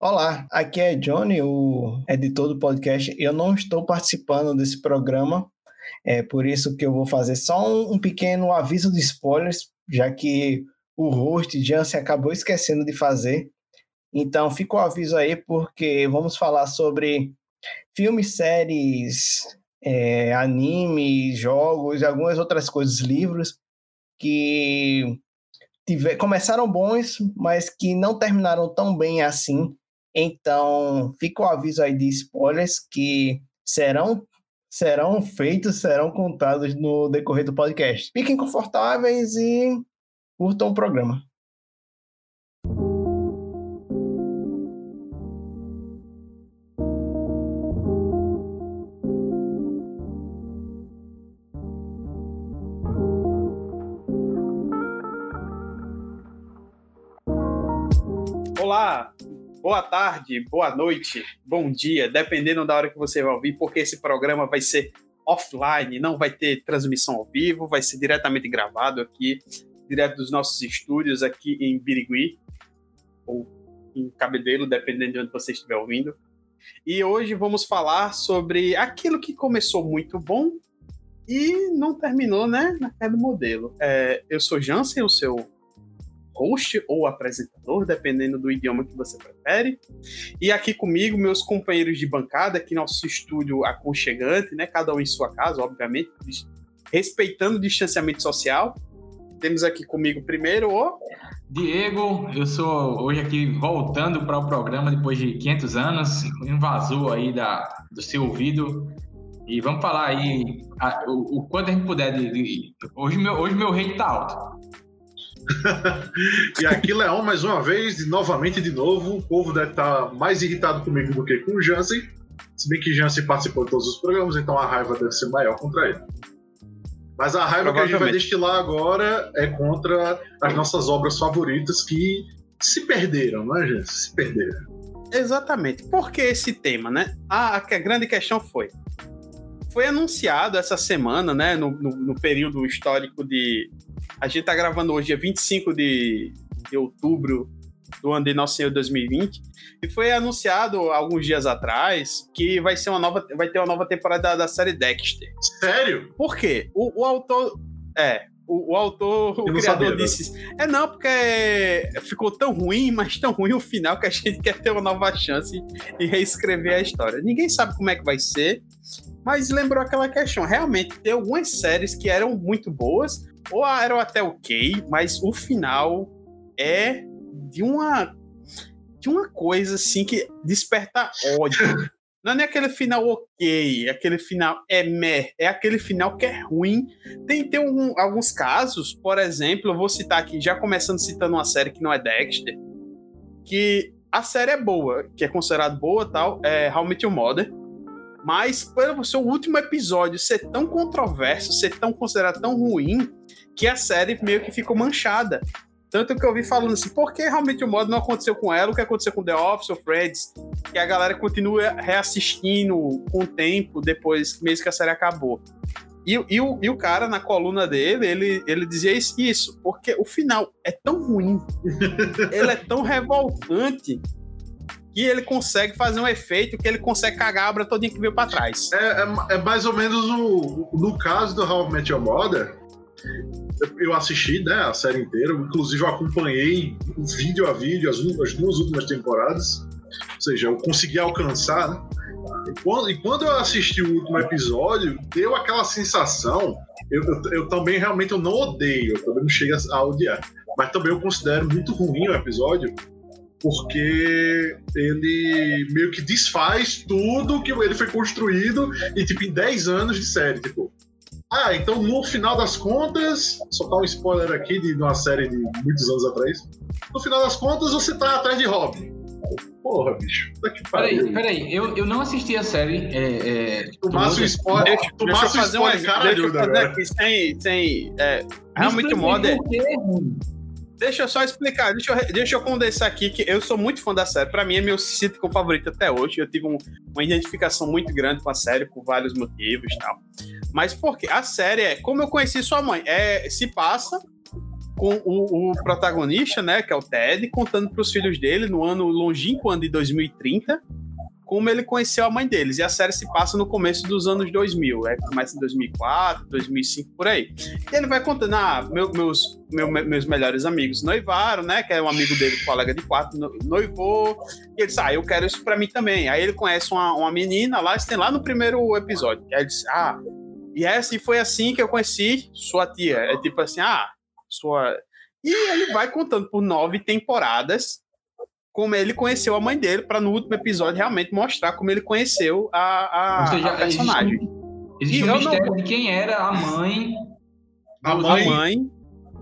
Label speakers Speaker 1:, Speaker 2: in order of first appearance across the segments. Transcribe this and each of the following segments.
Speaker 1: Olá, aqui é Johnny, o editor do podcast. Eu não estou participando desse programa, é por isso que eu vou fazer só um, um pequeno aviso de spoilers, já que o host Jansen acabou esquecendo de fazer. Então fica o aviso aí, porque vamos falar sobre filmes, séries, é, animes, jogos e algumas outras coisas, livros, que tiver, começaram bons, mas que não terminaram tão bem assim. Então, fica o aviso aí de spoilers que serão serão feitos, serão contados no decorrer do podcast. Fiquem confortáveis e curtam o programa.
Speaker 2: Olá, boa tarde, boa noite, bom dia, dependendo da hora que você vai ouvir, porque esse programa vai ser offline, não vai ter transmissão ao vivo, vai ser diretamente gravado aqui, direto dos nossos estúdios aqui em Birigui, ou em Cabedelo, dependendo de onde você estiver ouvindo. E hoje vamos falar sobre aquilo que começou muito bom e não terminou, né, naquele modelo. É, eu sou Jansen, o seu host ou apresentador, dependendo do idioma que você prefere. E aqui comigo, meus companheiros de bancada, aqui nosso estúdio aconchegante, né? Cada um em sua casa, obviamente, respeitando o distanciamento social. Temos aqui comigo primeiro o.
Speaker 3: Diego, eu sou hoje aqui voltando para o programa depois de 500 anos, invasou aí da, do seu ouvido. E vamos falar aí a, o, o, quanto a gente puder. De, de, hoje, meu, hoje meu rei tá alto.
Speaker 4: e aqui, Leão, mais uma vez, e novamente de novo, o povo deve estar mais irritado comigo do que com o Jansen. Se bem que Jansen participou de todos os programas, então a raiva deve ser maior contra ele. Mas a raiva que a gente vai destilar agora é contra as nossas obras favoritas que se perderam, não é, gente? Se perderam.
Speaker 2: Exatamente. Por que esse tema, né? A, a grande questão foi: foi anunciado essa semana, né, no, no, no, período histórico de. A gente tá gravando hoje, dia 25 de, de outubro do ano de Nosso Senhor 2020, e foi anunciado alguns dias atrás que vai ser uma nova, vai ter uma nova temporada da, da série Dexter.
Speaker 4: Sério?
Speaker 2: Por quê? O, o autor. É, o, o, autor, o criador sabia, disse: né? É não, porque ficou tão ruim, mas tão ruim o final que a gente quer ter uma nova chance e reescrever a história. Ninguém sabe como é que vai ser. Mas lembrou aquela questão. Realmente, tem algumas séries que eram muito boas, ou eram até ok, mas o final é de uma. de uma coisa assim que desperta ódio. Não é nem aquele final ok, aquele final é meh, é aquele final que é ruim. Tem, tem um, alguns casos, por exemplo, eu vou citar aqui, já começando citando uma série que não é Dexter, que a série é boa, que é considerada boa tal, é How Met Your Mother. Mas pelo seu último episódio ser tão controverso, ser tão considerado tão ruim, que a série meio que ficou manchada. Tanto que eu vi falando assim, por que realmente o modo não aconteceu com ela, o que aconteceu com The Office ou Friends, que a galera continua reassistindo com o tempo, depois, mesmo que a série acabou. E, e, o, e o cara, na coluna dele, ele, ele dizia isso, porque o final é tão ruim, ele é tão revoltante, que ele consegue fazer um efeito que ele consegue cagar a obra todinha que veio pra trás.
Speaker 4: É, é, é mais ou menos o, no caso do How I Met Your Mother, eu assisti né, a série inteira, inclusive eu acompanhei vídeo a vídeo as, as duas últimas temporadas, ou seja, eu consegui alcançar, né? E quando, e quando eu assisti o último episódio, deu aquela sensação. Eu, eu, eu também realmente eu não odeio, eu também não chego a odiar, mas também eu considero muito ruim o episódio, porque ele meio que desfaz tudo que ele foi construído e, tipo, em 10 anos de série, tipo. Ah, então no final das contas, só tá um spoiler aqui de uma série de muitos anos atrás. No final das contas, você tá atrás de Robin. Porra, bicho.
Speaker 3: Peraí, peraí, eu, eu não assisti a série. É, é,
Speaker 4: tu massa o spoiler.
Speaker 2: Tu massa o spoiler, cara, deixa eu fazer aqui sem. sem é, realmente moda. É, Deixa eu só explicar, deixa eu, deixa eu condensar aqui que eu sou muito fã da série. Para mim é meu sitcom favorito até hoje. Eu tive um, uma identificação muito grande com a série por vários motivos e tal. Mas porque a série é como eu conheci sua mãe. É, se passa com o, o, protagonista, né, que é o Ted, contando para os filhos dele no ano longínquo ano de 2030, como ele conheceu a mãe deles. E a série se passa no começo dos anos 2000, é, começa em 2004, 2005, por aí. E ele vai contando, ah, meu, meus, meu, meus melhores amigos noivaram, né, que é um amigo dele, colega de quarto, noivou, e ele disse, ah, eu quero isso para mim também. Aí ele conhece uma, uma menina lá, tem lá no primeiro episódio. Aí ele disse, ah, e essa e foi assim que eu conheci sua tia. É tipo assim, ah, sua. E ele vai contando por nove temporadas como ele conheceu a mãe dele, para no último episódio realmente mostrar como ele conheceu a, a, seja, a personagem.
Speaker 3: Existe, existe um mistério não... de quem era a mãe.
Speaker 4: A mãe. A mãe,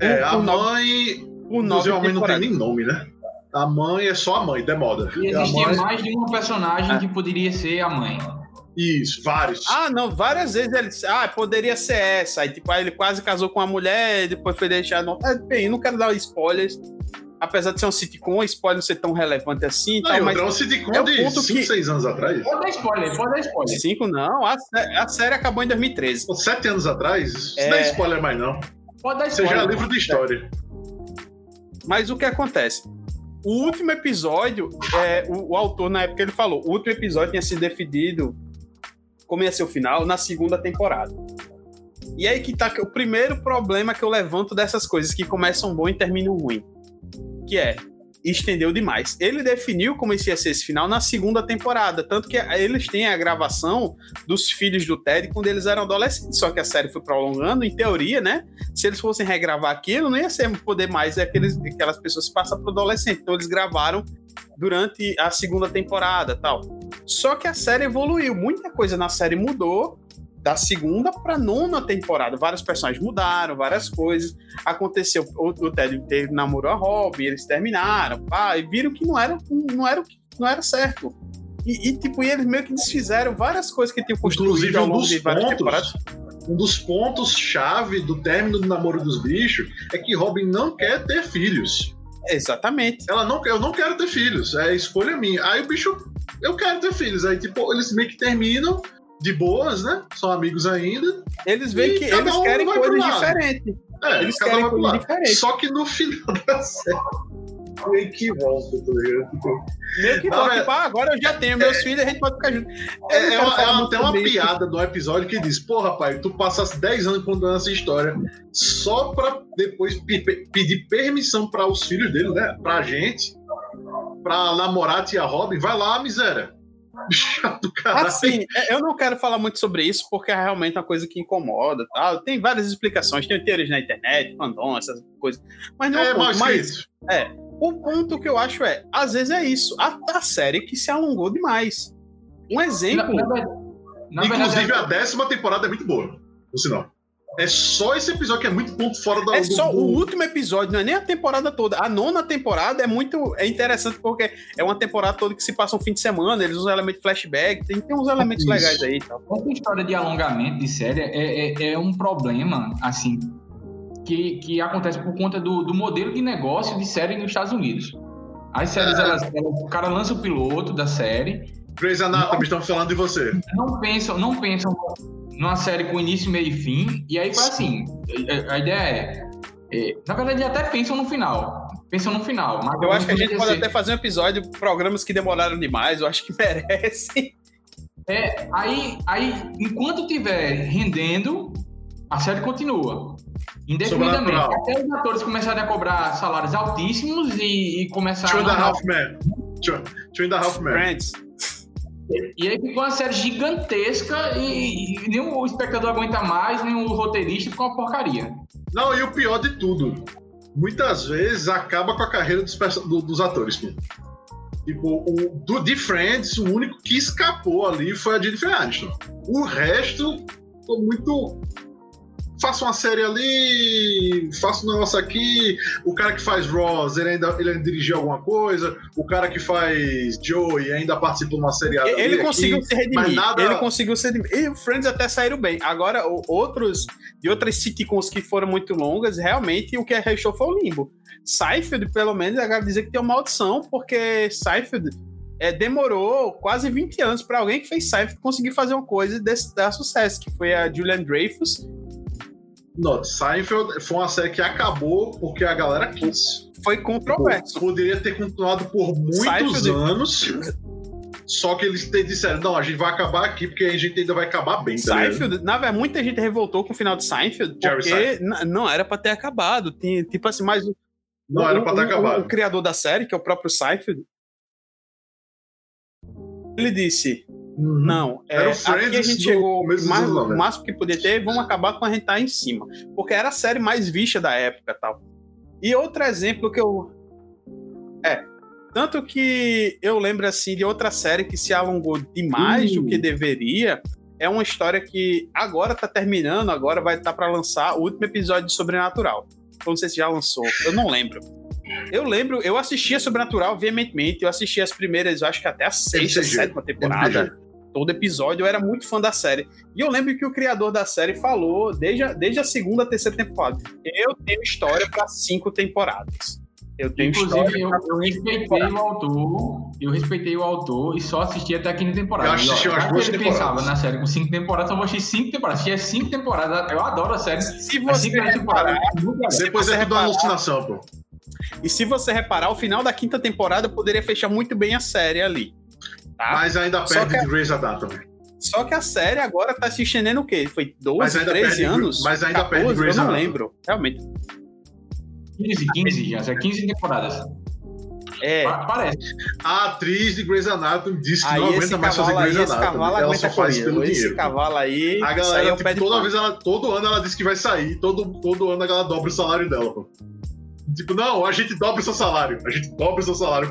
Speaker 4: é, a mãe. O inclusive, a mãe não tem nem nome, né? A mãe é só a mãe, demoda.
Speaker 3: E existia mãe... mais de uma personagem é. que poderia ser a mãe.
Speaker 4: Isso, vários.
Speaker 2: Ah, não, várias vezes ele disse, ah, poderia ser essa. Aí, tipo, aí ele quase casou com uma mulher, e depois foi deixado. É, bem, não quero dar spoilers. Apesar de ser um sitcom, spoiler não ser tão relevante assim.
Speaker 4: Não, tal, mas é um sitcom é de 5, que... 6 anos atrás.
Speaker 3: Pode dar spoiler, pode dar spoiler.
Speaker 2: 5 não, a, a, série acabou em 2013.
Speaker 4: 7 anos atrás? Isso é... não é spoiler mais, não.
Speaker 3: Pode dar spoiler.
Speaker 4: Seja livro de história.
Speaker 2: Mas o que acontece? O último episódio, é, o, o autor, na época, ele falou: o último episódio tinha sido definido como ia ser o final na segunda temporada. E aí que tá o primeiro problema que eu levanto dessas coisas que começam bom e terminam ruim. Que é, estendeu demais. Ele definiu como esse ia ser esse final na segunda temporada, tanto que eles têm a gravação dos filhos do Ted quando eles eram adolescentes, só que a série foi prolongando, em teoria, né? Se eles fossem regravar aquilo, não ia ser poder mais aqueles, aquelas pessoas se passam para adolescente. Então eles gravaram durante a segunda temporada, tal. Só que a série evoluiu, muita coisa na série mudou da segunda para nona temporada. Vários personagens mudaram, várias coisas. Aconteceu, o, o Ted teve, namorou a Robin, eles terminaram, pá, e viram que não era, não era, não era certo. E, e, tipo, eles meio que desfizeram várias coisas que tinham construído Inclusive, ao longo um de várias pontos, temporadas.
Speaker 4: Um dos pontos-chave do término do namoro dos bichos é que Robin não quer ter filhos.
Speaker 2: Exatamente.
Speaker 4: Ela não, eu não quero ter filhos, é escolha minha. Aí o bicho, eu quero ter filhos. Aí, tipo, eles meio que terminam de boas, né? São amigos ainda.
Speaker 2: Eles veem que eles um querem coisas diferentes.
Speaker 4: É, eles querem coisas diferentes. Só que no final da série meio que volta, tá ligado? Tipo,
Speaker 2: meio que volta, tipo, ah, agora eu já tenho meus é, filhos, a gente pode ficar junto.
Speaker 4: É, é, uma, é uma, tem uma piada do episódio que diz: Porra, pai, tu passasse 10 anos contando essa história só pra depois pedir permissão para os filhos dele, né? Pra gente, pra namorar a tia Robin, vai lá, miséria.
Speaker 2: Chato, cara. Assim, é, eu não quero falar muito sobre isso porque é realmente uma coisa que incomoda. Tá? Tem várias explicações, tem teorias na internet, fandom, essas coisas. Mas não é, é ponto, mas, é, o ponto que eu acho é, às vezes é isso, a, a série que se alongou demais. Um exemplo. Na, na,
Speaker 4: na Inclusive, verdade, a décima temporada é muito boa, por sinal. É só esse episódio que é muito ponto fora da.
Speaker 2: É do, só do... o último episódio, não é nem a temporada toda. A nona temporada é muito é interessante porque é uma temporada toda que se passa um fim de semana, eles usam elementos flashback, tem, tem uns elementos Isso. legais aí e tal.
Speaker 3: Essa história de alongamento de série é, é, é um problema, assim, que, que acontece por conta do, do modelo de negócio de série nos Estados Unidos. As séries, é. elas, elas, o cara lança o piloto da série.
Speaker 4: Grey's Anatomy, estamos falando de você.
Speaker 3: Não pensam, não pensam numa série com início, meio e fim. E aí foi assim: a, a ideia é, é, Na verdade, até pensam no final. Pensam no final.
Speaker 2: Mas eu acho que a gente pode até fazer um episódio, programas que demoraram demais, eu acho que merecem.
Speaker 3: É, aí, aí, enquanto tiver rendendo, a série continua. Indefinidamente. Até os atores começarem a cobrar salários altíssimos e, e começaram
Speaker 4: Two and a Half Men. Two, two and a Half Men. Friends.
Speaker 3: E aí ficou uma série gigantesca e, e nem o espectador aguenta mais, nem o roteirista, ficou uma porcaria.
Speaker 4: Não, e o pior de tudo, muitas vezes acaba com a carreira dos, do, dos atores. Tipo, o, do The Friends, o único que escapou ali foi a Jennifer Aniston. O resto ficou muito faço uma série ali, faço um negócio aqui. O cara que faz Ross, ele ainda, ele ainda dirigiu alguma coisa. O cara que faz Joey ainda participou de uma série
Speaker 2: Ele, ele conseguiu aqui, se redimir. Nada... Ele conseguiu se redimir. E o Friends até saíram bem. Agora, outros de outras sitcoms que foram muito longas, realmente o que restou foi o limbo. Seinfeld, pelo menos, eu quero dizer que tem uma maldição, porque Seinfeld é, demorou quase 20 anos para alguém que fez Seinfeld conseguir fazer uma coisa desse, dar sucesso, que foi a Julian Dreyfus,
Speaker 4: Não, Seinfeld foi uma série que acabou porque a galera quis.
Speaker 2: Foi controverso.
Speaker 4: Poderia ter continuado por muitos Seinfeld... anos. Só que eles disseram, não, a gente vai acabar aqui porque a gente ainda vai acabar bem.
Speaker 2: Tá Seinfeld, na verdade, muita gente revoltou com o final de Seinfeld Jerry porque Seinfeld. não era pra ter acabado. Tipo assim, mais.
Speaker 4: Não o, era pra ter o, acabado.
Speaker 2: O, o, criador da série, que é o próprio Seinfeld, ele disse: uhum. Não, é, aqui a gente chegou o máximo que podia ter, vamos acabar com a gente tá em cima. Porque era a série mais vista da época tal. E outro exemplo que eu. É, tanto que eu lembro assim de outra série que se alongou demais do que deveria. É uma história que agora tá terminando, agora vai estar tá para lançar o último episódio de Sobrenatural. Eu não sei se já lançou, eu não lembro. Eu lembro, eu assistia Sobrenatural veementemente, eu assisti as primeiras, eu acho que até a sexta, sétima temporada. Todo episódio, eu era muito fã da série. E eu lembro que o criador da série falou, desde a, desde a segunda, terceira temporada, eu tenho história para cinco temporadas.
Speaker 3: Eu tenho Inclusive, eu, eu, respeitei o autor, eu respeitei o autor e só assisti até a quinta temporada.
Speaker 4: Eu assisti umas duas
Speaker 3: ele pensava na série com cinco temporadas, eu vou assistir cinco temporadas. Se é cinco temporadas, eu adoro a série.
Speaker 2: Se você reparar,
Speaker 4: depois é tudo uma alucinação, pô.
Speaker 2: E se você reparar, o final da quinta temporada poderia fechar muito bem a série ali.
Speaker 4: Tá? Mas ainda perde que, de Grey's Anatomy.
Speaker 2: Só que a série agora tá se estendendo o quê? Foi 12, 13 perde, anos?
Speaker 4: Mas ainda 14, perde Grey's
Speaker 2: Eu não lembro, realmente.
Speaker 3: 15, 15 já, já 15 temporadas.
Speaker 2: É.
Speaker 3: Parece.
Speaker 4: A atriz de Grey's Anatomy disse que aí não aguenta mais fazer Grey's Anatomy. Cavalo
Speaker 2: ela só faz pelo esse dinheiro. cavalo aí.
Speaker 4: A galera, é tipo, toda vez ela, todo ano ela diz que vai sair, todo, todo ano a galera dobra o salário dela. Pô. Tipo, não, a gente dobra o seu salário. A gente dobra o seu salário.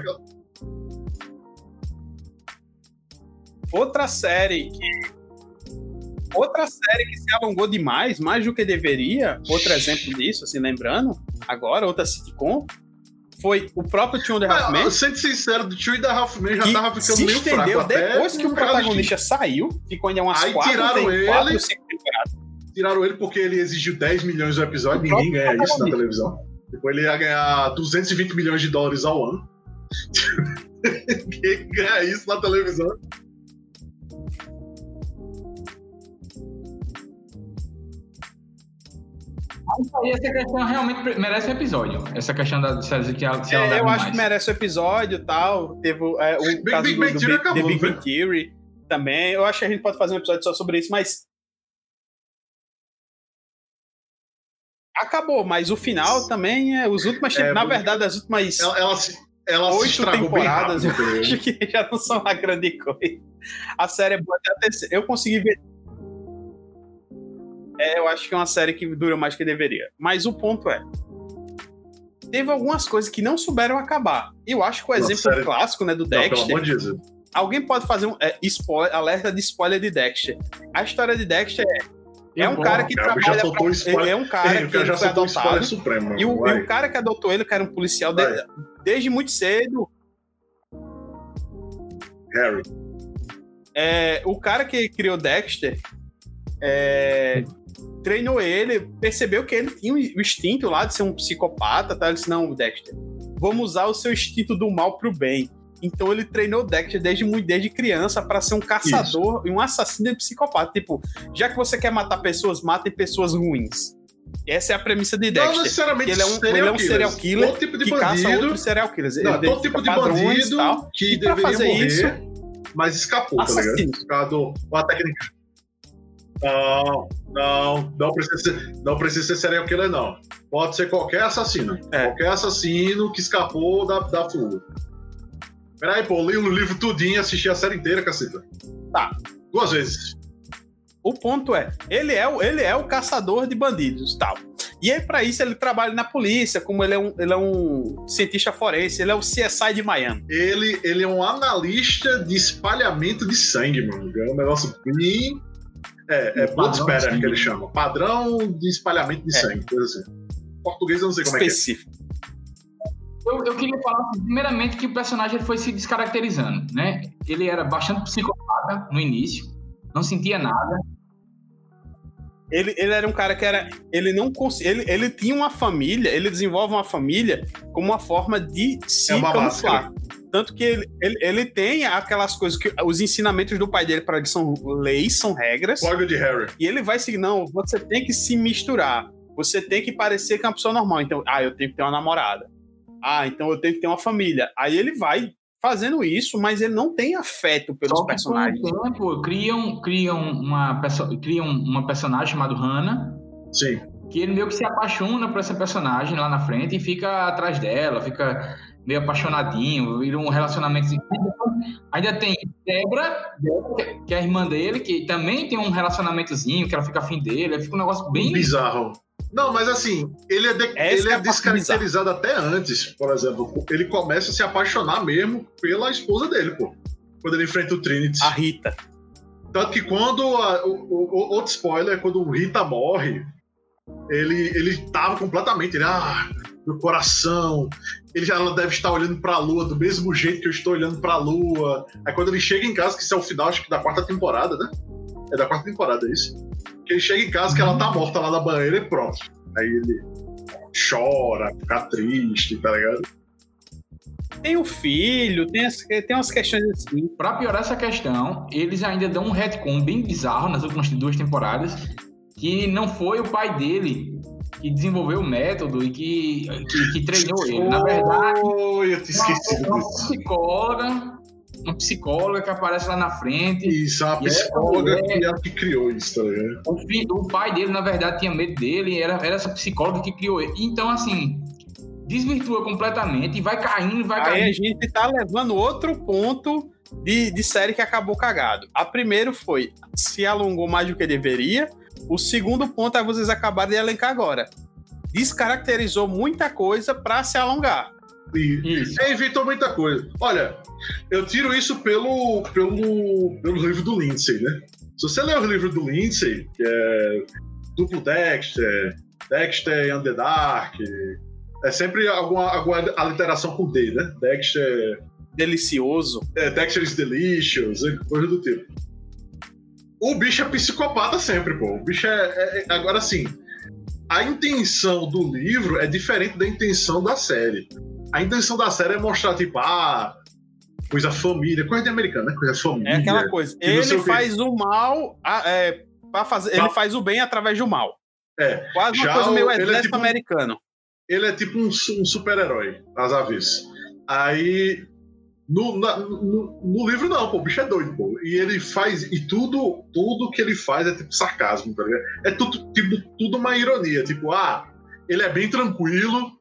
Speaker 2: Outra série que Outra série que se alongou demais, mais do que deveria, outro exemplo disso, assim, lembrando, agora, outra sitcom, foi o próprio Tio da Half Men.
Speaker 4: Sendo sincero, do Tio da Half Men já tava ficando meio
Speaker 2: fraco
Speaker 4: depois
Speaker 2: que o protagonista saiu, ficou ainda umas
Speaker 4: Aí
Speaker 2: quatro,
Speaker 4: tiraram
Speaker 2: ele,
Speaker 4: quatro, cinco temporadas. Tiraram ele porque ele exigiu 10 milhões no episódio, ninguém ganha isso na televisão. Depois ele ia ganhar 220 milhões de dólares ao ano. Quem ganha isso na televisão?
Speaker 3: Essa questão realmente merece um episódio. Essa questão da se ela, se ela
Speaker 2: é, Eu acho que merece um episódio e tal. Teve é, o Big, caso Big, do, Big, do, acabou, The Big Bang Theory também. Eu acho que a gente pode fazer um episódio só sobre isso, mas. Acabou, mas o final também é. Os últimos. É, na verdade, as últimas.
Speaker 4: Ela, ela, ela oito
Speaker 2: temporadas, eu acho que já não são uma grande coisa. A série é boa até a terceira. Eu consegui ver é, eu acho que é uma série que dura mais que deveria. Mas o ponto é. Teve algumas coisas que não souberam acabar. Eu acho que o exemplo clássico, né, do Dexter. Não, alguém pode fazer um é, spoiler, alerta de spoiler de Dexter. A história de Dexter é. É um cara que cara, trabalha pra, spoiler, é um cara que
Speaker 4: já foi adotado. Supremo,
Speaker 2: e, o, e, o, cara que adotou ele, que era um policial de, desde muito cedo.
Speaker 4: Harry.
Speaker 2: É, o cara que criou Dexter é, treinou ele, percebeu que ele tinha o instinto lá de ser um psicopata, tá? Ele disse, não, Dexter, vamos usar o seu instinto do mal pro bem. Então ele treinou o Dexter desde muito desde criança para ser um caçador Isso. e um assassino e psicopata. Tipo, já que você quer matar pessoas, matem pessoas ruins. Essa é a premissa de Dexter.
Speaker 4: Não necessariamente
Speaker 2: ele é um, ele é um serial killer todo tipo de que bandido, caça outros serial killers.
Speaker 4: Não, todo tipo de bandido tal, que deveria fazer morrer, isso, mas escapou, assassino. tá ligado? Por causa técnica não, não, não precisa ser, não precisa ser serial killer, não. Pode ser qualquer assassino. É. Qualquer assassino que escapou da, da fuga. Peraí, pô, li o livro tudinho, assisti a série inteira, caceta.
Speaker 2: Tá.
Speaker 4: Duas vezes.
Speaker 2: O ponto é, ele é o, ele é o caçador de bandidos, tal. E aí, para isso, ele trabalha na polícia, como ele é, um, ele é um cientista forense, ele é o CSI de Miami.
Speaker 4: Ele, ele é um analista de espalhamento de sangue, mano. É um negócio bem é, é blood spatter que ele chama. Padrão de espalhamento de é. sangue, coisa assim. Português eu não sei como
Speaker 2: Específico. é que é.
Speaker 3: Eu, eu, queria falar, assim, primeiramente, que o personagem foi se descaracterizando, né? Ele era bastante psicopata no início, não sentia nada.
Speaker 2: Ele, ele era um cara que era. Ele não ele, ele tinha uma família, ele desenvolve uma família como uma forma de se é camuflar. Máscara. Tanto que ele, ele, ele, tem aquelas coisas que os ensinamentos do pai dele para ele são leis, são regras.
Speaker 4: Código de Harry.
Speaker 2: E ele vai seguir, não, você tem que se misturar. você tem que parecer que é uma pessoa normal. Então, ah, eu tenho que ter uma namorada. Ah, então eu tenho que ter uma família. Aí ele vai fazendo isso, mas ele não tem afeto pelos Só personagens.
Speaker 3: Com o tempo, criam, criam, uma, criam uma personagem chamada Hannah.
Speaker 4: Sim.
Speaker 3: Que ele meio que se apaixona por essa personagem lá na frente e fica atrás dela, fica meio apaixonadinho, vira um relacionamento. Ainda tem Debra, que é a irmã dele, que também tem um relacionamentozinho, que ela fica afim dele, fica um negócio bem.
Speaker 4: Bizarro. Não, mas assim, ele é, de, ele é, é descaracterizado até antes, por exemplo. Ele começa a se apaixonar mesmo pela esposa dele, pô. Quando ele enfrenta o Trinity.
Speaker 2: A Rita.
Speaker 4: Tanto que quando. A, o, o, outro spoiler, quando o Rita morre, ele, ele tava completamente. Ele, ah, meu coração. Ele já deve estar olhando para a lua do mesmo jeito que eu estou olhando para a lua. Aí quando ele chega em casa, que isso é o final, acho que da quarta temporada, né? É da quarta temporada, é isso? Que ele chega em casa que ela tá morta lá na banheira e pronto. Aí ele chora, fica triste, tá ligado?
Speaker 2: Tem o filho, tem, as, tem umas questões assim.
Speaker 3: Pra piorar essa questão, eles ainda dão um retcon bem bizarro nas últimas duas temporadas, que não foi o pai dele que desenvolveu o método e que, que, que treinou ele. Na verdade,
Speaker 4: oh, eu te esqueci
Speaker 3: uma, uma psicóloga, uma psicóloga que aparece lá na frente.
Speaker 4: Isso, uma psicóloga que é a que criou isso, tá ligado?
Speaker 3: O, filho, o pai dele, na verdade, tinha medo dele, era, era essa psicóloga que criou ele. Então, assim, desvirtua completamente e vai caindo, vai caindo.
Speaker 2: Aí a gente tá levando outro ponto de, de série que acabou cagado. A primeiro foi, se alongou mais do que deveria, o segundo ponto é vocês acabaram de elencar agora. Descaracterizou muita coisa para se alongar.
Speaker 4: Isso. É, evitou muita coisa. Olha, eu tiro isso pelo, pelo, pelo livro do Lindsay, né? Se você ler o livro do Lindsay, que é Duplo Dexter, Dexter and the Dark, é sempre alguma, alguma aliteração com D, né? Dexter.
Speaker 2: Delicioso.
Speaker 4: É, Dexter is Delicious, coisa do tipo. O bicho é psicopata sempre, pô. O bicho é, é, é. Agora, assim, a intenção do livro é diferente da intenção da série. A intenção da série é mostrar, tipo, ah, coisa família, coisa de americano, né? Coisa família.
Speaker 2: É aquela coisa. Ele faz o mal, é, para fazer, ele faz o bem através do mal.
Speaker 4: É.
Speaker 2: Quase uma coisa meio exército é tipo, americano.
Speaker 4: Ele é tipo um, um super-herói, às vezes. Aí no, na, no, no, livro, não, pô, o bicho é doido, pô. E ele faz. E tudo, tudo que ele faz é tipo sarcasmo, tá ligado? É tudo, tipo, tudo uma ironia. Tipo, ah, ele é bem tranquilo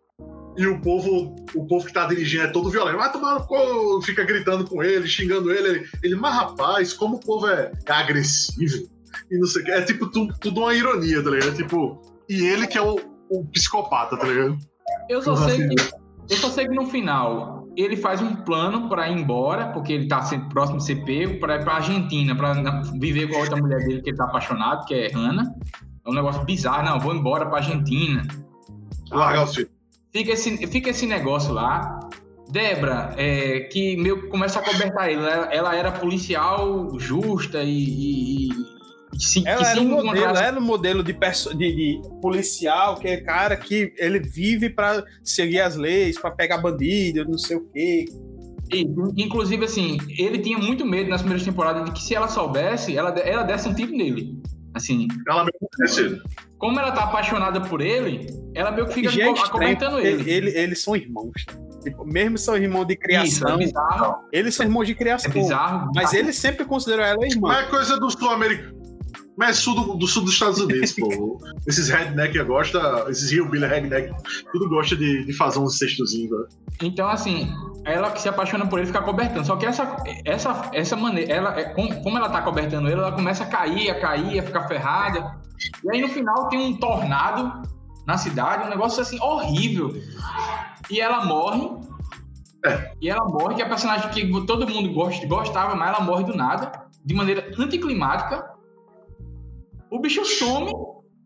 Speaker 4: e o povo, o povo que tá dirigindo é todo violento. Vai tomar no fica gritando com ele, xingando ele. Ele, ele mas rapaz, como o povo é, é agressivo e não sei o que. É tipo tudo, tudo uma ironia, tá ligado? Tipo, e ele que é o, o psicopata, tá ligado?
Speaker 3: Eu só sei que. Eu só sei que no final ele faz um plano para ir embora, porque ele está próximo de ser pego, para ir para Argentina, para viver com a outra mulher dele que ele está apaixonado, que é Hannah. É um negócio bizarro, não, vou embora para Argentina.
Speaker 4: Largar o filho.
Speaker 3: Fica esse, fica esse negócio lá. Debra, é, que meio começa a cobertar ele. Ela, ela era policial justa e, e
Speaker 2: se, ela era um modelo, ela era um modelo de, de, de, policial, que é cara que ele vive para seguir as leis, para pegar bandido, não sei o quê.
Speaker 3: E, inclusive, assim, ele tinha muito medo nas primeiras temporadas de que se ela soubesse, ela, ela desse um tiro nele. Assim.
Speaker 4: Ela
Speaker 3: Como ela tá apaixonada por ele, ela meio que fica é comentando ele.
Speaker 2: ele. Eles são irmãos. Tipo, mesmo são irmãos de criação. Isso, é eles são irmãos de criação. É bizarro. Mas ele sempre considerou ela irmã.
Speaker 4: Mas é coisa do sul-americano. Mas é sul do, do, sul dos Estados Unidos, pô. Esses redneck gosta, esses hillbilly redneck, tudo gosta de, de fazer um cestozinho, né?
Speaker 3: Então, assim, ela que se apaixona por ele fica cobertando. Só que essa, essa, essa maneira, ela, é, como ela tá cobertando ele, ela começa a cair, a cair, a ficar ferrada. E aí no final tem um tornado na cidade, um negócio assim horrível. E ela morre. É. E ela morre, que é a personagem que todo mundo gosta, gostava, mas ela morre do nada, de maneira anticlimática o bicho some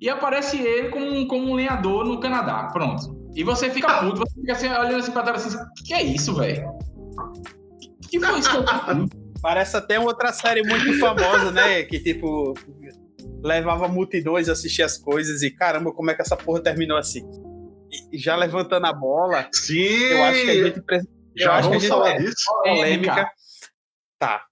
Speaker 3: e aparece ele como, como um lenhador no Canadá. Pronto. E você fica puto, você fica assim, olhando assim pra trás assim, o que é isso, velho? O que foi isso que eu
Speaker 2: Parece até outra série muito famosa, né? Que tipo levava multidões a assistir as coisas e caramba, como é que essa porra terminou assim? E já levantando a bola.
Speaker 4: Sim.
Speaker 2: Eu acho que a gente
Speaker 4: já vamos falar disso.
Speaker 2: Polêmica. Tá.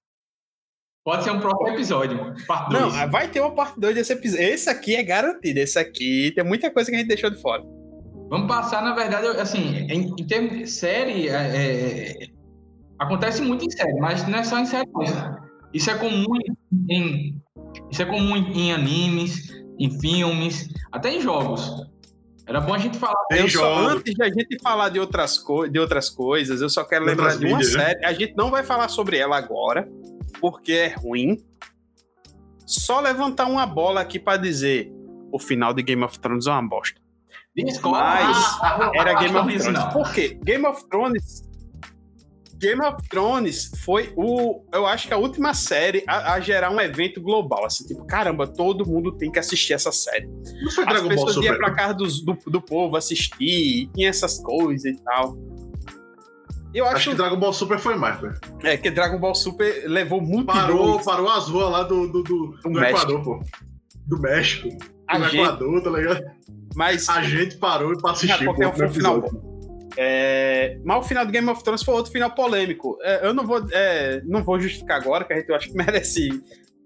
Speaker 3: Pode ser um próximo episódio. Parte
Speaker 2: Não, vai ter uma parte 2 desse episódio. Esse aqui é garantido. Esse aqui tem muita coisa que a gente deixou de fora.
Speaker 3: Vamos passar, na verdade, assim, em, em termos de série, é, é, acontece muito em série, mas não é só em série. Isso é comum em, isso é comum em animes, em filmes, até em jogos. Era bom a gente falar.
Speaker 2: Eu só, antes de a gente falar de outras, de outras coisas, eu só quero lembrar de uma mídias, né? série. Né? A gente não vai falar sobre ela agora, porque é ruim. Só levantar uma bola aqui para dizer: o final de Game of Thrones é uma bosta. Mas era Game of Thrones. Por quê? Game of Thrones Game of Thrones foi o, eu acho que a última série a, a, gerar um evento global, assim, tipo, caramba, todo mundo tem que assistir essa série. Não foi As Dragon pessoas Ball iam pra casa do, do, do, povo assistir, tinha essas coisas e tal.
Speaker 4: Eu acho... acho que Dragon Ball Super foi mais,
Speaker 2: velho. É, que Dragon Ball Super levou muito
Speaker 4: Parou, parou as ruas lá do, do, do, do, do Equador, pô. Do México. A do gente... Equador, tá ligado?
Speaker 2: Mas...
Speaker 4: A gente parou e pra assistir, pô,
Speaker 2: um final bom. É, mas o final do Game of Thrones foi outro final polêmico. É, eu não vou, é, não vou justificar agora, que a gente eu acho que merece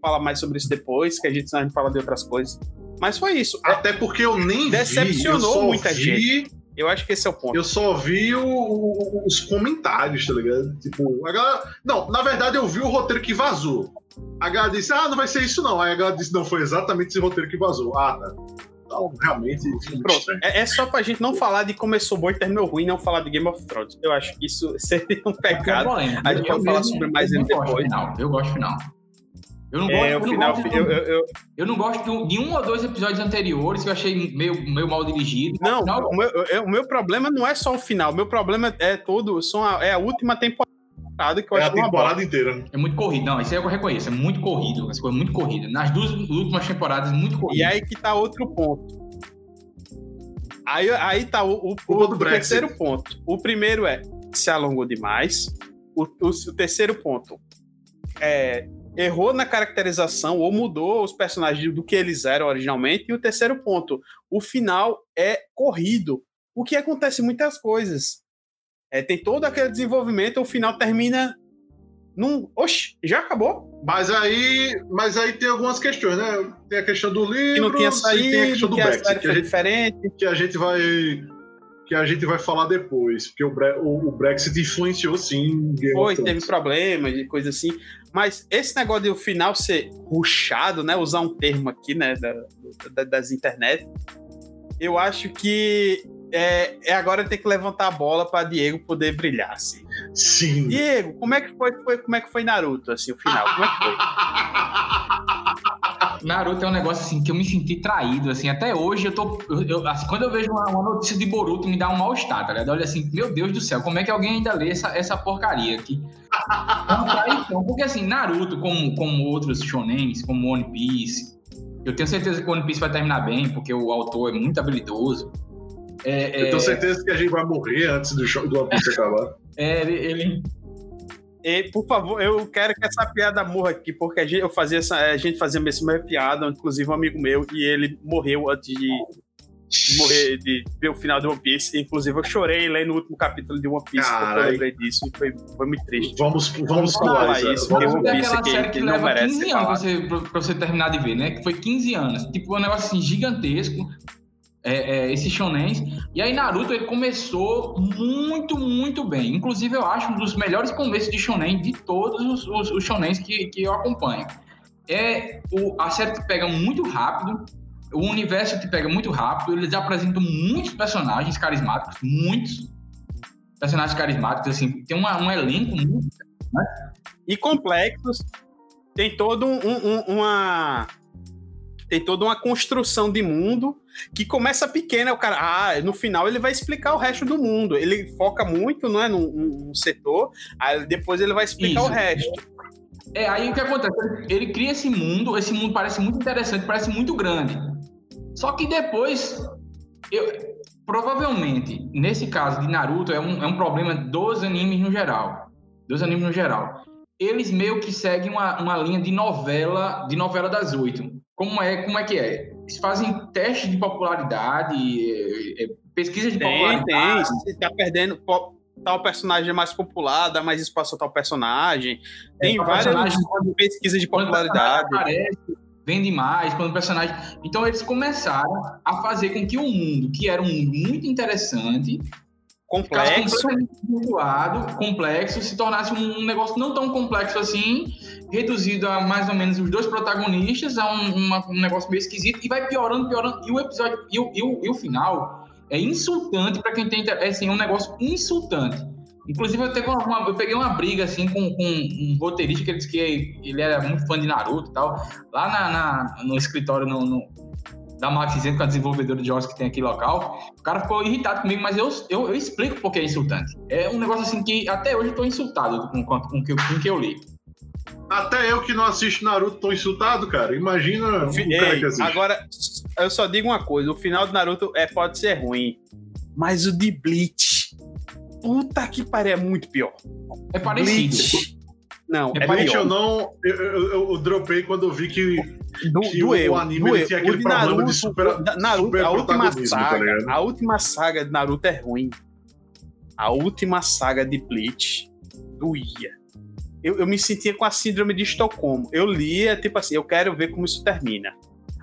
Speaker 2: falar mais sobre isso depois, que a gente, a gente fala de outras coisas. Mas foi isso.
Speaker 4: Até porque eu nem
Speaker 2: Decepcionou
Speaker 4: vi,
Speaker 2: eu muita vi, gente. Eu acho que esse é o ponto.
Speaker 4: Eu só vi o, o, os comentários, tá ligado? Tipo, a galera... Não, na verdade eu vi o roteiro que vazou. A galera disse, ah, não vai ser isso não. Aí a galera disse, não, foi exatamente esse roteiro que vazou. Ah, tá. Então, realmente.
Speaker 2: Pronto. É, é, só pra gente não falar de começou bom e terminou ruim, não falar de Game of Thrones. Eu acho que isso seria um pecado. É a gente pode falar sobre mais ele depois.
Speaker 3: Final. Eu gosto do final. Eu não é, gosto, é, final, gosto eu, eu, eu, eu, não gosto de um ou dois episódios anteriores que eu achei meio, meio mal dirigido.
Speaker 2: Não, final, o, meu, o meu problema não é só o final. O meu problema é todo. São a, é a última temporada
Speaker 4: que eu é acho a temporada inteira.
Speaker 3: É muito corrido. Não, isso aí eu reconheço. É muito corrido. Essa coisa é muito corrida. Nas duas últimas temporadas, muito corrido.
Speaker 2: E aí que tá outro ponto. Aí, aí tá o, o, o, o terceiro ponto. O primeiro é se alongou demais. O, o, terceiro ponto é errou na caracterização ou mudou os personagens do que eles eram originalmente. E o terceiro ponto, o final é corrido. O que acontece muitas coisas. É, tem todo aquele desenvolvimento, o final termina num. Oxe, já acabou?
Speaker 4: Mas aí, mas aí tem algumas questões, né? Tem a questão do livro, que
Speaker 2: não tinha saído, tem a questão do que Brexit,
Speaker 4: que a, gente, diferente. que a gente vai que a gente vai falar depois, porque o, Bre o, Brexit influenciou sim.
Speaker 2: Foi, teve problemas e coisa assim. Mas esse negócio de o final ser ruxado, né? Usar um termo aqui, né? Da, da, das internet, eu acho que é, é agora tem que levantar a bola para Diego poder brilhar, assim.
Speaker 4: Sim.
Speaker 2: Diego, como é que foi, foi, como é que foi Naruto, assim, o final? Como é que foi?
Speaker 3: Naruto é um negócio assim que eu me senti traído, assim, até hoje eu tô. Eu, assim, quando eu vejo uma, uma, notícia de Boruto, me dá um mal-estar, tá ligado? Olha assim, meu Deus do céu, como é que alguém ainda lê essa, essa porcaria aqui? Então, porque assim, Naruto, como, como outros shonens, como One Piece, eu tenho certeza que One Piece vai terminar bem, porque o autor é muito habilidoso.
Speaker 4: É, eu tenho é, certeza que a gente vai morrer antes do, show, do One Piece acabar.
Speaker 3: É, ele, ele...
Speaker 2: E, por favor, eu quero que essa piada morra aqui, porque a gente, eu fazia essa, a gente fazia a mesma piada, inclusive um amigo meu, e ele morreu antes de, de morrer, de ver o final de One Piece. Inclusive, eu chorei lendo no último capítulo de One Piece, Carai. porque eu lembrei disso, e foi, foi muito triste.
Speaker 4: Vamos, vamos
Speaker 3: falar isso, porque One Piece que, que, que não merece 15 anos pra você, pra você terminar de ver, né? Que foi 15 anos. Tipo, um negócio assim gigantesco é, é, esses shonens. E aí Naruto ele começou muito, muito bem. Inclusive eu acho um dos melhores começos de shonen de todos os, os, os shonens que, que eu acompanho. É, o, a série te pega muito rápido, o universo te pega muito rápido, eles apresentam muitos personagens carismáticos, muitos personagens carismáticos, assim, tem uma, um elenco muito...
Speaker 2: Né? E complexos, tem todo um, um, uma tem toda uma construção de mundo que começa pequena, o cara, ah, no final ele vai explicar o resto do mundo. Ele foca muito, não é, num, num setor, aí depois ele vai explicar Isso. o resto.
Speaker 3: É, aí o que acontece? Ele cria esse mundo, esse mundo parece muito interessante, parece muito grande. Só que depois, eu, provavelmente, nesse caso de Naruto, é um, é um problema dos animes no geral. Dos animes no geral. Eles meio que seguem uma, uma linha de novela, de novela das oito. Como é, como é que é? Eles fazem teste de popularidade, é, é, pesquisa de
Speaker 2: tem,
Speaker 3: popularidade.
Speaker 2: Tem, você tá perdendo. tal personagem é mais popular, dá mais espaço a tal personagem. Tem várias pesquisas de popularidade. Aparece,
Speaker 3: vende mais, quando o personagem. Então eles começaram a fazer com que o mundo, que era um mundo muito interessante,
Speaker 2: complexo,
Speaker 3: complexo, se tornasse um negócio não tão complexo assim, reduzido a mais ou menos os dois protagonistas, a um, uma, um negócio meio esquisito, e vai piorando, piorando. E o episódio, e o, e o, e o final é insultante para quem tem. É assim, um negócio insultante. Inclusive, eu, uma, uma, eu, peguei uma briga assim com, com, um roteirista que ele disse que ele era muito fã de Naruto e tal. Lá na, na no escritório no, no, da Max Zeno, que é a desenvolvedora de jogos que tem aqui local, o cara ficou irritado comigo, mas eu, eu, eu explico porque é insultante. É um negócio assim que até hoje eu tô insultado com, com, com, com que eu li.
Speaker 4: Até eu que não assisto Naruto tô insultado, cara. Imagina o
Speaker 2: Ei, cara que assiste. Agora, eu só digo uma coisa: o final do Naruto é, pode ser ruim, mas o de Bleach Puta que pariu, é muito pior.
Speaker 3: É parecido. Bleach.
Speaker 2: Não,
Speaker 4: é, é Bleach eu não. Eu, eu, eu, dropei quando eu vi que,
Speaker 2: do, que do o, eu, anime tinha aquele o problema Naruto, de super, Naruto, super a última tá saga, tá A última saga de Naruto é ruim. A última saga de Bleach doía. Eu, eu me sentia com a síndrome de Estocolmo. Eu lia, tipo assim, eu quero ver como isso termina.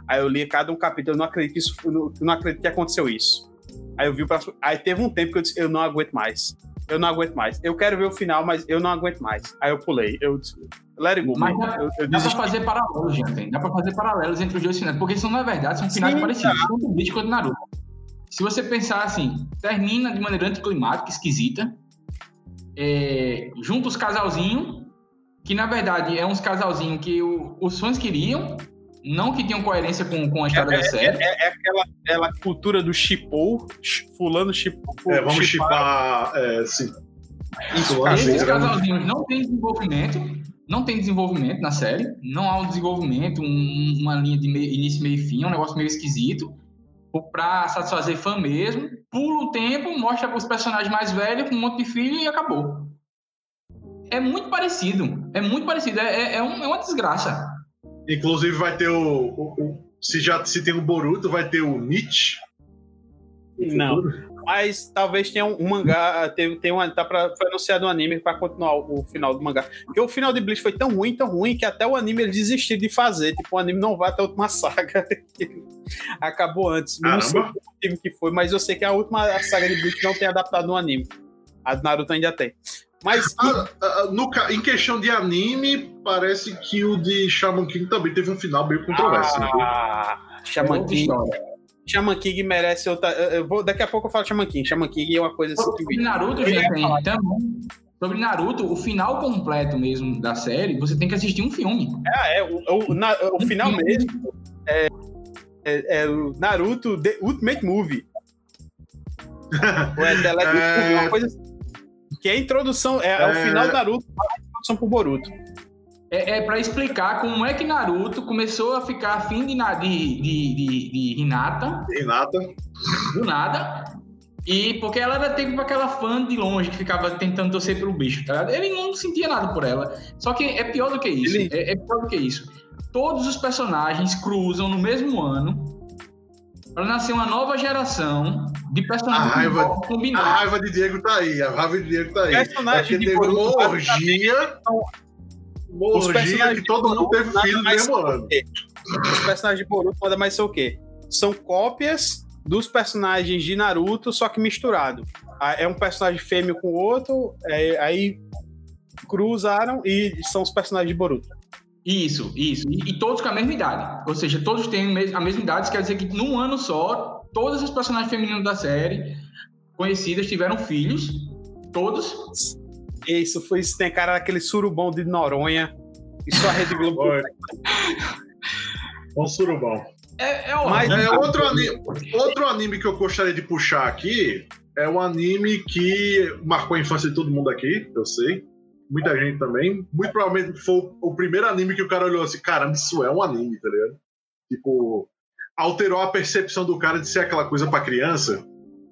Speaker 2: Aí eu lia cada um capítulo, eu não acredito que isso, eu não acredito que aconteceu isso. Aí eu vi o próximo. Aí teve um tempo que eu disse, eu não aguento mais. Eu não aguento mais. Eu quero ver o final, mas eu não aguento mais. Aí eu pulei. Eu disse, let it go.
Speaker 3: Mas dá, eu, eu dá pra fazer paralelos, gente. Dá pra fazer paralelos entre os dois finais. Porque são, na verdade, são finais Sim, parecidos. Tá. Tanto Bleach quanto Naruto. Se você pensar assim, termina de maneira anticlimática, esquisita. É, junta os casalzinhos, que na verdade é uns casalzinhos que o, os fãs queriam, não que tenham coerência com, com a história é, da série.
Speaker 2: É, é, é, aquela, aquela cultura do chipou, fulano chipou.
Speaker 4: É, vamos chipar, é, sim.
Speaker 3: Isso, esses casalzinhos não tem desenvolvimento, não tem desenvolvimento na série, não há um desenvolvimento, um, uma linha de meio, início, meio e fim, é um negócio meio esquisito, pra satisfazer fã mesmo, pula o tempo, mostra os personagens mais velhos com um monte de filho e acabou. É muito parecido, é muito parecido, é, é, é, um, é uma desgraça.
Speaker 4: Inclusive vai ter o, o, o, se já se tem o Boruto, vai ter o Nietzsche.
Speaker 2: Não. Mas talvez tenha um, um mangá, tem, tem uma, tá pra, foi anunciado um anime para continuar o, o, final do mangá. Porque o final de Bleach foi tão ruim, tão ruim, que até o anime ele desistiu de fazer. Tipo, o anime não vai até a última saga. Acabou antes. Não sei o motivo que foi, mas eu sei que a última saga de Bleach não tem adaptado no anime. A Naruto ainda tem. Mas.
Speaker 4: Ah, ah, no, em questão de anime, parece que o de Shaman King também teve um final meio controverso. Né?
Speaker 2: Ah, né? Shaman King. Shaman King merece outra. Eu vou, daqui a pouco eu falo Shaman King. Shaman King é uma coisa assim
Speaker 3: que. Sobre Naruto, gente, também. Sobre Naruto, o final completo mesmo da série, você tem que assistir um filme.
Speaker 2: É, é. O, o, na, o final mesmo é, é, é, o Naruto The Ultimate Movie. Ou é é... uma coisa assim. Que é a introdução, é, é... o final do Naruto, a introdução pro Boruto.
Speaker 3: É, é para explicar como é que Naruto começou a ficar afim de, de, de, de, de Hinata.
Speaker 4: Hinata.
Speaker 3: Do nada. E porque ela era tipo aquela fã de longe que ficava tentando torcer pelo bicho, tá Ele não sentia nada por ela. Só que é pior do que isso. Ele... É, é pior do que isso. Todos os personagens cruzam no mesmo ano para nascer uma nova geração de personagens
Speaker 4: a raiva, combinados. A raiva de Diego tá aí, a raiva de Diego tá aí. Personagem é teve uma orgia, uma orgia que todo mundo teve filho no mesmo ano.
Speaker 2: Os personagens de Boruto podem mais ser o quê? São cópias dos personagens de Naruto, só que misturado. Ah, é um personagem fêmeo com outro, é, aí cruzaram e são os personagens de Boruto.
Speaker 3: Isso, isso. E, e, todos com a mesma idade. Ou seja, todos têm a mesma idade. Isso quer dizer que num ano só, todos os personagens femininos da série conhecidas tiveram filhos. Todos.
Speaker 2: Isso foi isso. Tem cara daquele surubão de Noronha. Isso a Rede Globo.
Speaker 4: Bom surubão.
Speaker 3: É, é,
Speaker 4: Mas, é outro, anime, outro anime que eu gostaria de puxar aqui é um anime que marcou a infância de todo mundo aqui, eu sei muita gente também. Muito provavelmente foi o primeiro anime que o cara olhou assim, caramba, isso é um anime, tá ligado? Tipo, alterou a percepção do cara de ser aquela coisa para criança,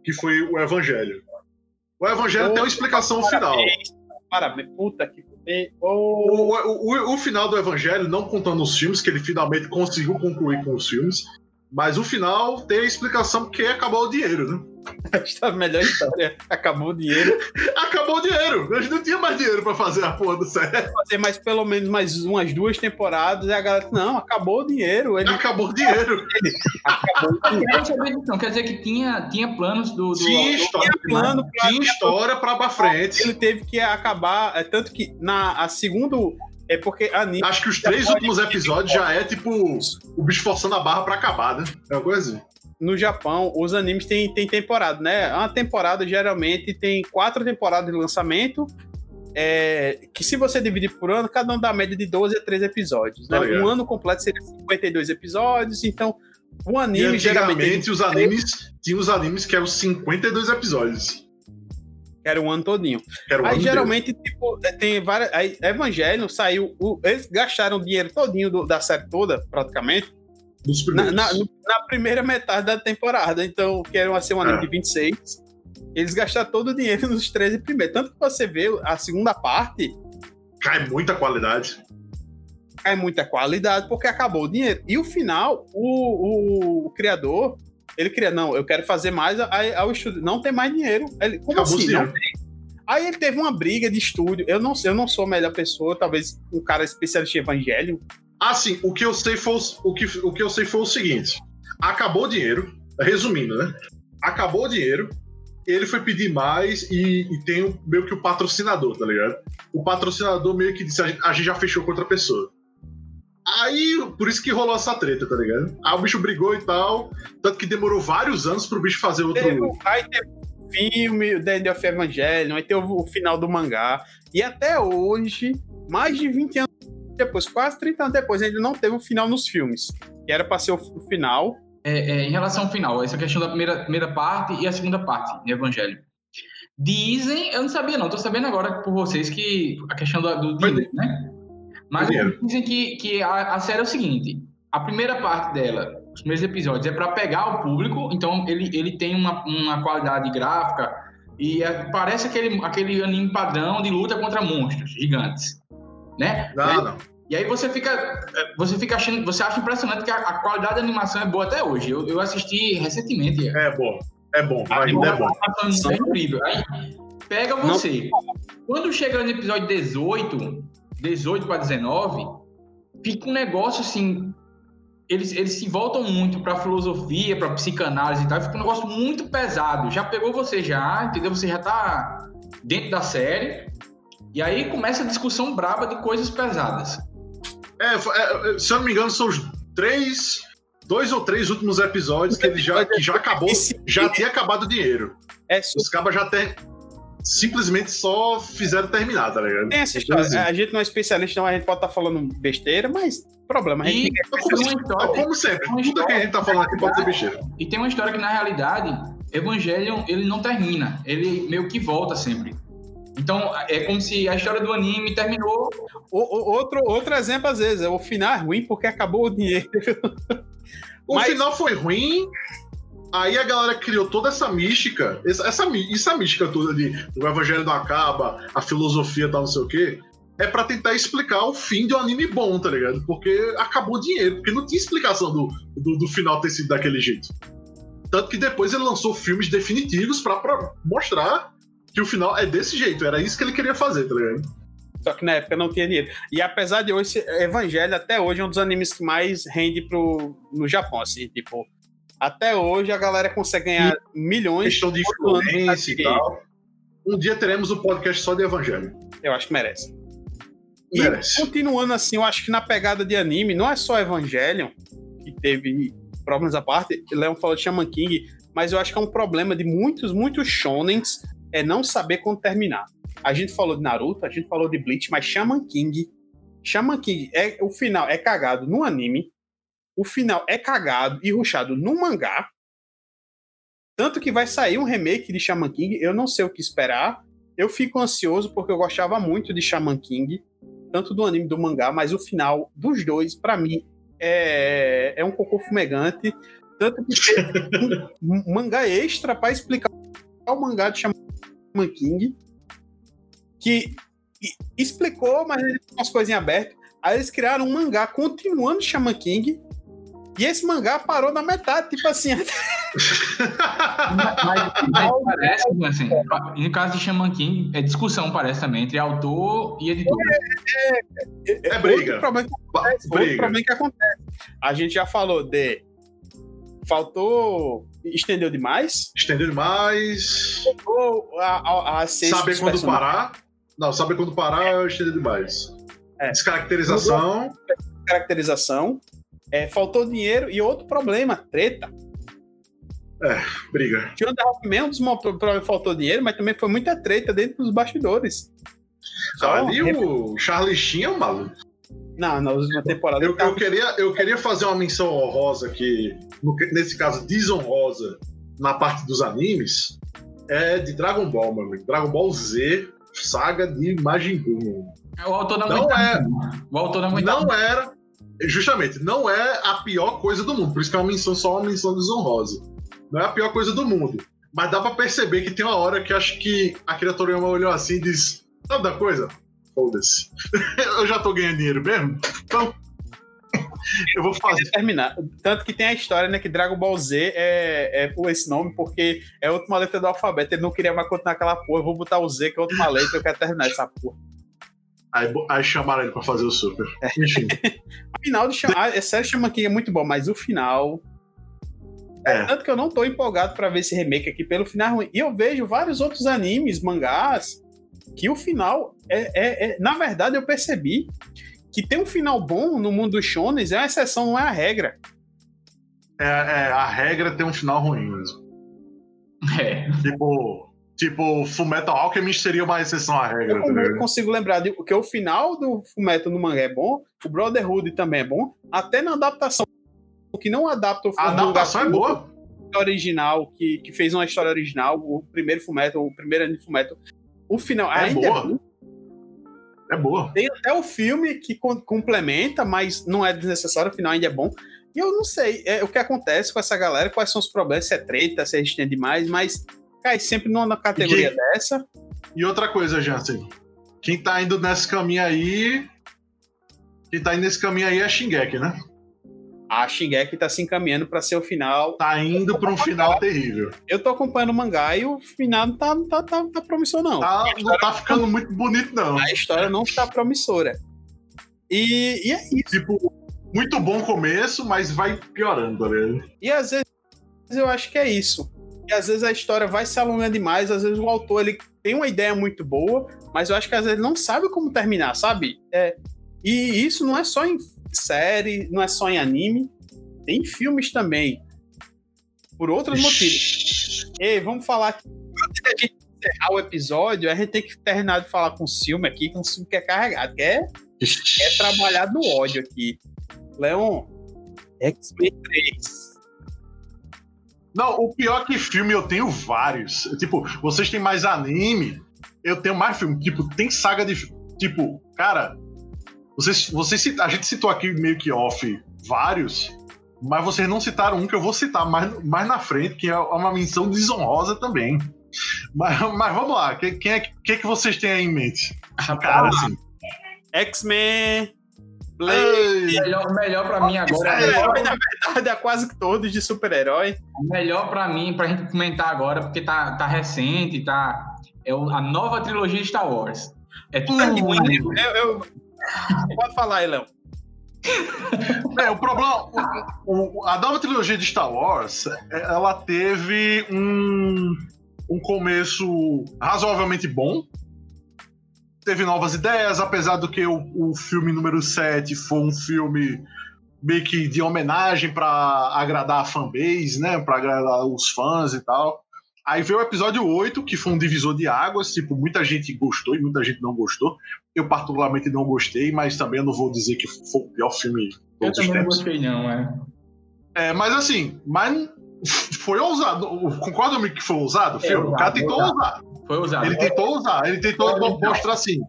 Speaker 4: que foi o Evangelho. O Evangelho oh, tem uma explicação parabéns, final.
Speaker 2: Parabéns, puta que.
Speaker 4: Oh. O, o, o, o final do Evangelho, não contando os filmes, que ele finalmente conseguiu concluir com os filmes, mas o final tem a explicação porque acabou o dinheiro, né?
Speaker 2: Esta melhor história. Acabou o dinheiro.
Speaker 4: Acabou o dinheiro. A gente não tinha mais dinheiro pra fazer a porra do série.
Speaker 2: Fazer mais pelo menos mais umas duas temporadas. E a galera, não, acabou o dinheiro.
Speaker 4: Ele... Acabou o dinheiro.
Speaker 3: acabou o dinheiro. Não, quer dizer que tinha, tinha planos do. do
Speaker 4: tinha história, tinha plano pra, tinha história pra, pra frente.
Speaker 2: Ele teve que acabar. É, tanto que na a segundo é porque anime.
Speaker 4: Acho que os três últimos episódios já é tipo o bicho forçando a barra pra acabar, né? É uma coisa assim.
Speaker 2: No Japão, os animes têm, têm temporada, né? Uma temporada geralmente tem quatro temporadas de lançamento. É, que se você dividir por ano, cada um dá a média de 12 a 13 episódios. Né? um ano completo seria 52 episódios, então o anime geralmente.
Speaker 4: os animes, tinha os animes que eram 52 episódios.
Speaker 2: Era o ano todinho.
Speaker 4: Era o
Speaker 2: aí
Speaker 4: ano
Speaker 2: geralmente, tipo, tem várias. Aí Evangelho saiu. O, eles gastaram o dinheiro todinho do, da série toda, praticamente. Na, na, na, primeira metade da temporada. Então, que era ser um anime é. de 26. Eles gastaram todo o dinheiro nos 13 primeiros. Tanto que você vê a segunda parte.
Speaker 4: Cai muita qualidade.
Speaker 2: Cai muita qualidade, porque acabou o dinheiro. E o final, o, o, o criador ele queria, não, eu quero fazer mais, aí, aí o estúdio não tem mais dinheiro. Ele, como Acabou assim? Não tem. Aí ele teve uma briga de estúdio. Eu não sei, eu não sou a melhor pessoa, talvez um cara especialista em evangelho.
Speaker 4: Ah, sim, o que eu sei foi o, que, o que eu sei foi o seguinte: acabou o dinheiro, resumindo, né? Acabou o dinheiro, ele foi pedir mais e, e tem meio que o patrocinador, tá ligado? O patrocinador meio que disse: a gente, a gente já fechou com outra pessoa. Aí, por isso que rolou essa treta, tá ligado? Aí o bicho brigou e tal. Tanto que demorou vários anos pro bicho fazer outro. Teve,
Speaker 2: aí teve o filme, o The End of Evangelion, aí teve o final do mangá. E até hoje, mais de 20 anos depois, quase 30 anos depois, ainda não teve o final nos filmes. Que era pra ser o final.
Speaker 3: É, é, em relação ao final, essa questão da primeira, primeira parte e a segunda parte de Evangelho. Dizem, eu não sabia não, tô sabendo agora por vocês que a questão do, do dinheiro, né? Mas dizem que, que a, a série é o seguinte: a primeira parte dela, os primeiros episódios, é para pegar o público, então ele, ele tem uma, uma qualidade gráfica e é, parece aquele, aquele anime padrão de luta contra monstros gigantes. Né?
Speaker 4: Não,
Speaker 3: e aí,
Speaker 4: não.
Speaker 3: E aí você fica, você fica achando, você acha impressionante que a, a qualidade da animação é boa até hoje. Eu, eu assisti recentemente.
Speaker 4: É bom, é bom, ainda é bom.
Speaker 3: É incrível. Aí pega você. Não. Quando chega no episódio 18, 18 para 19, fica um negócio assim. Eles, eles se voltam muito para filosofia, para psicanálise e tal, fica um negócio muito pesado. Já pegou você já, entendeu? Você já tá dentro da série. E aí começa a discussão braba de coisas pesadas.
Speaker 4: É, é, se eu não me engano, são os três, dois ou três últimos episódios que ele já, que já acabou, já tinha acabado o dinheiro. É, Os cabas já tem, simplesmente só fizeram terminar, tá ligado?
Speaker 2: Tem essa história. A gente não é especialista, então a gente pode estar tá falando besteira, mas problema. A gente
Speaker 4: e, como, história, como sempre, tudo história, que a gente tá falando aqui pode ser besteira.
Speaker 3: E tem uma história que, na realidade, Evangelion, ele não termina. Ele meio que volta sempre. Então, é como se a história do anime terminou.
Speaker 2: O, o, outro, outro exemplo, às vezes, é o final é ruim porque acabou o dinheiro.
Speaker 4: o Mas... final foi ruim, Aí a galera criou toda essa mística, essa, essa, essa mística toda de o evangelho não acaba, a filosofia tal, não sei o quê, é para tentar explicar o fim de um anime bom, tá ligado? Porque acabou o dinheiro, porque não tinha explicação do, do, do final ter sido daquele jeito. Tanto que depois ele lançou filmes definitivos para mostrar que o final é desse jeito, era isso que ele queria fazer, tá ligado?
Speaker 2: Só que na época não tinha dinheiro. E apesar de hoje, Evangelho até hoje é um dos animes que mais rende pro, no Japão, assim, tipo, até hoje a galera consegue ganhar e milhões.
Speaker 4: Questão de influência e tal. Um dia teremos um podcast só de evangelho.
Speaker 2: Eu acho que merece.
Speaker 4: Merece.
Speaker 2: E continuando assim, eu acho que na pegada de anime, não é só Evangelion, que teve problemas à parte, Leon falou de Shaman King, mas eu acho que é um problema de muitos, muitos shonens é não saber quando terminar. A gente falou de Naruto, a gente falou de Bleach, mas Shaman King, Shaman King, é, o final é cagado no anime, o final é cagado e ruxado no mangá. Tanto que vai sair um remake de Shaman King, eu não sei o que esperar. Eu fico ansioso porque eu gostava muito de Shaman King, tanto do anime do mangá, mas o final dos dois, para mim, é, é um cocô fumegante. Tanto que teve um mangá extra para explicar o mangá de Shaman King, que explicou, mas ele umas coisinhas abertas. Aí eles criaram um mangá continuando Shaman King, E esse mangá parou na metade, tipo assim.
Speaker 3: mas, mas, parece, assim, no caso de Shaman King, é discussão, parece também, entre autor e editor.
Speaker 4: É, é, é, é briga. Outro
Speaker 2: problema, que acontece, briga. outro problema que acontece. A gente já falou de. Faltou. Estendeu demais.
Speaker 4: Estendeu demais.
Speaker 2: Faltou a, a, a
Speaker 4: Saber quando parar. Não, saber quando parar, estendeu demais. É. Descaracterização.
Speaker 2: Descaracterização. É, faltou dinheiro e outro problema, treta.
Speaker 4: É, briga.
Speaker 2: Rockman, um problemas faltou dinheiro, mas também foi muita treta dentro dos bastidores.
Speaker 4: Só ali o Charlie Sheen é um maluco.
Speaker 2: Não, na última temporada.
Speaker 4: Eu, eu, queria, eu queria fazer uma menção honrosa aqui, no, nesse caso desonrosa, na parte dos animes, é de Dragon Ball, meu amigo. Dragon Ball Z, saga de Majin Buu.
Speaker 3: O autor não,
Speaker 4: não é.
Speaker 3: O autor
Speaker 4: não, não era. Justamente, não é a pior coisa do mundo. Por isso que é uma menção só uma menção desonrosa. Não é a pior coisa do mundo. Mas dá pra perceber que tem uma hora que acho que a criatura olhou assim e disse: Sabe da coisa? Foda-se. eu já tô ganhando dinheiro mesmo. Então. eu vou fazer.
Speaker 2: terminar. Tanto que tem a história, né? Que Dragon Ball Z é, é por esse nome, porque é a última letra do alfabeto. Ele não queria mais continuar aquela porra. Eu vou botar o Z, que é a última letra, eu quero terminar essa porra.
Speaker 4: Aí, aí chamaram ele pra fazer o super. É. Enfim.
Speaker 2: o final de chamar. É sério, chama aqui é muito bom, mas o final. É. é. Tanto que eu não tô empolgado para ver esse remake aqui pelo final ruim. E eu vejo vários outros animes, mangás, que o final é, é, é, Na verdade, eu percebi que tem um final bom no mundo dos shonens é uma exceção, não é a regra.
Speaker 4: É, é a regra tem um final ruim mesmo.
Speaker 3: É.
Speaker 4: Tipo, Tipo, Fullmetal Alchemist seria uma exceção à regra.
Speaker 2: Eu não consigo lembrar de que o final do Fullmetal no mangá é bom, o Brotherhood também é bom, até na adaptação, o que não adapta o
Speaker 4: A adaptação é boa.
Speaker 2: original, que, que fez uma história original, o primeiro Fullmetal, o primeiro anime Fullmetal, o final
Speaker 4: é ainda boa. é bom. É boa.
Speaker 2: Tem até o filme que complementa, mas não é desnecessário, o final ainda é bom. E eu não sei é, o que acontece com essa galera, quais são os problemas, se é treta, se é resistente demais, mas cai sempre numa categoria e, dessa.
Speaker 4: E outra coisa, Jansen. Quem tá indo nesse caminho aí. Quem tá indo nesse caminho aí é a Shingeki, né?
Speaker 2: A Shingeki tá se encaminhando para ser o final.
Speaker 4: Tá indo para um final terrível.
Speaker 2: Eu tô acompanhando o mangá e o final não tá, tá, tá, tá promissor, não.
Speaker 4: Tá, não tá ficando muito bonito, não.
Speaker 2: A história não está promissora. E, e é isso.
Speaker 4: Tipo, muito bom começo, mas vai piorando, tá vendo?
Speaker 2: E às vezes eu acho que é isso. E às vezes a história vai se alongando demais, às vezes o autor ele tem uma ideia muito boa, mas eu acho que às vezes ele não sabe como terminar, sabe? É, e isso não é só em série, não é só em anime, tem filmes também. Por outros motivos. Ei, vamos falar aqui. Antes de a gente encerrar o episódio, a gente tem que terminar de falar com o Silma aqui, que é um filme que é carregado, que é, é trabalhar no ódio aqui. Leon, X-Men 3
Speaker 4: não, o pior que filme eu tenho vários. Tipo, vocês têm mais anime, eu tenho mais filme. Tipo, tem saga de. Tipo, cara, vocês, vocês, a gente citou aqui meio que off vários, mas vocês não citaram um que eu vou citar mais, mais na frente, que é uma menção desonrosa também. Mas, mas vamos lá, quem, quem é que, que vocês têm aí em mente?
Speaker 2: Cara, assim. X-Men.
Speaker 3: Blade. Melhor, melhor pra mim agora. É, melhor...
Speaker 2: Na verdade, é quase todos de super-herói.
Speaker 3: Melhor pra mim, pra gente comentar agora, porque tá, tá recente, tá. É a nova trilogia de Star Wars. É tudo ruim.
Speaker 2: Eu, eu... Pode falar aí, Léo.
Speaker 4: É, o problema. O, o, a nova trilogia de Star Wars, ela teve um, um começo razoavelmente bom, teve novas ideias, apesar do que o, o filme número 7 foi um filme meio que de homenagem para agradar a fanbase, né? Para agradar os fãs e tal. Aí veio o episódio 8, que foi um divisor de águas, tipo, muita gente gostou e muita gente não gostou. Eu particularmente não gostei, mas também eu não vou dizer que foi o pior filme
Speaker 3: Eu também não gostei não, é.
Speaker 4: É, mas assim, mas foi ousado. Concorda comigo que foi ousado? É, o cara tentou ousar.
Speaker 3: Foi usado.
Speaker 4: Ele tentou usar, ele tentou mostrar assim.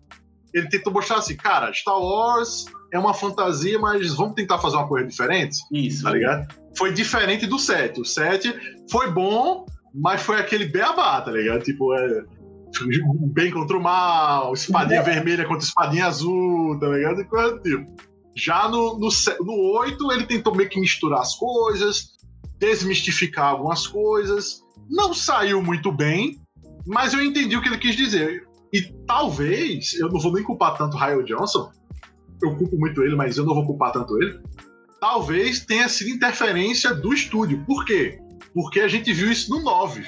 Speaker 4: Ele tentou mostrar assim, cara, Star Wars é uma fantasia, mas vamos tentar fazer uma coisa diferente?
Speaker 3: Isso.
Speaker 4: Tá ligado? Foi diferente do 7. O 7 foi bom, mas foi aquele beabá, tá ligado? Tipo, é. Bem contra o mal, espadinha vermelha contra espadinha azul, tá ligado? Coisa do tipo. Já no, no, no 8, ele tentou meio que misturar as coisas, desmistificar algumas coisas. Não saiu muito bem, mas eu entendi o que ele quis dizer. E talvez, eu não vou nem culpar tanto o Ryan Johnson, eu culpo muito ele, mas eu não vou culpar tanto ele. Talvez tenha sido interferência do estúdio. Por quê? Porque a gente viu isso no 9.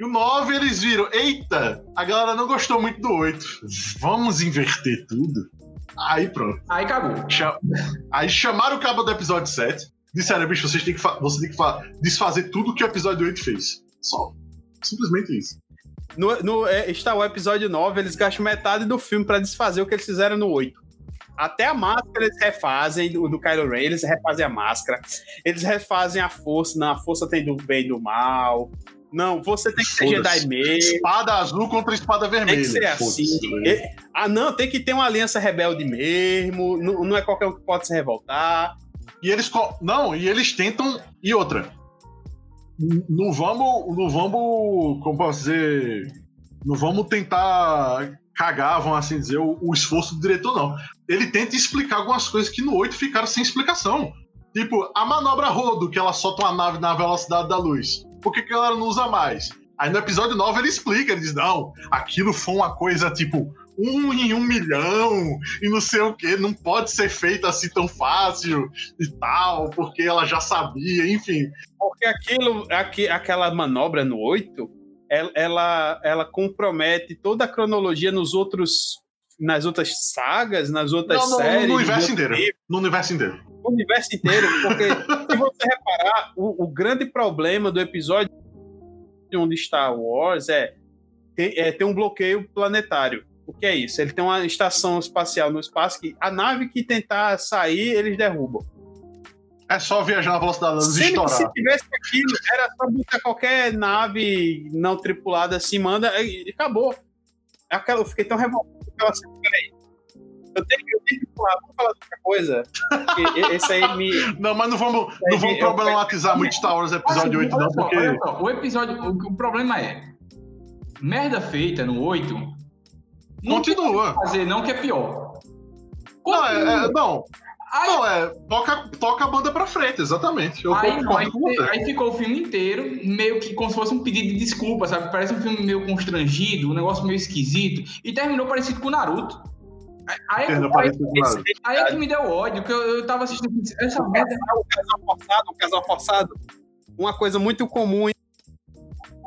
Speaker 4: E o 9 eles viram, eita, a galera não gostou muito do 8. Vamos inverter tudo. Aí pronto.
Speaker 3: Aí acabou.
Speaker 4: Aí chamaram o cabo do episódio 7. Disseram, bicho, vocês têm que você tem que desfazer tudo que o episódio 8 fez. Só. Simplesmente isso.
Speaker 2: No, no é, está o episódio 9, eles gastam metade do filme para desfazer o que eles fizeram no 8. Até a máscara eles refazem, do, do Kylo Ren, eles refazem a máscara. Eles refazem a força, não, a força tem do bem e do mal. Não, você tem que ser Jedi mesmo.
Speaker 4: Espada azul contra espada vermelha.
Speaker 2: Tem que ser assim. Ah, não, tem que ter uma aliança rebelde mesmo. Não, não é qualquer um que pode se revoltar.
Speaker 4: E eles. Não, e eles tentam. E outra. Não vamos. Não vamos. Como posso dizer? Não vamos tentar cagar, vamos assim dizer, o, o esforço do diretor, não. Ele tenta explicar algumas coisas que no 8 ficaram sem explicação. Tipo, a manobra rodo, que ela solta uma nave na velocidade da luz. Por que, que ela não usa mais? Aí no episódio 9 ele explica, ele diz, não, aquilo foi uma coisa tipo um em um milhão e não sei o que, não pode ser feito assim tão fácil e tal, porque ela já sabia, enfim.
Speaker 2: Porque aquilo, aqui, aquela manobra no 8 ela, ela compromete toda a cronologia nos outros nas outras sagas, nas outras não, não, séries.
Speaker 4: No universo inteiro. No universo inteiro.
Speaker 2: No universo inteiro, porque se você reparar, o, o, grande problema do episódio onde Star Wars é, é ter um bloqueio planetário. O que é isso? Ele tem uma estação espacial no espaço que a nave que tentar sair, eles derrubam.
Speaker 4: É só viajar na velocidade da luz e estourar.
Speaker 2: Se tivesse aquilo, era só botar qualquer nave não tripulada assim, manda e acabou. Aquela, eu fiquei tão revoltado peraí. Eu tenho, eu tenho que falar, vamos falar de outra coisa. esse aí me.
Speaker 4: Não, mas não vamos, não vamos problematizar muito Star Wars episódio 8, não, porque.
Speaker 3: o episódio. O, o, problema é. Merda feita no 8.
Speaker 4: Não Continua.
Speaker 3: Fazer, não, que é pior.
Speaker 4: Não, é, é, não, Aí, não, é, toca, toca a banda pra frente, exatamente. Eu
Speaker 3: aí, não, aí, aí, ficou o filme inteiro, meio que como se fosse um pedido de desculpa, sabe? Parece um filme meio constrangido, um negócio meio esquisito, e terminou parecido com o Naruto. Aí, aí, aí, aí é que me deu ódio, que eu, eu tava assistindo essa merda.
Speaker 2: O casal forçado, o casal forçado. Uma coisa muito comum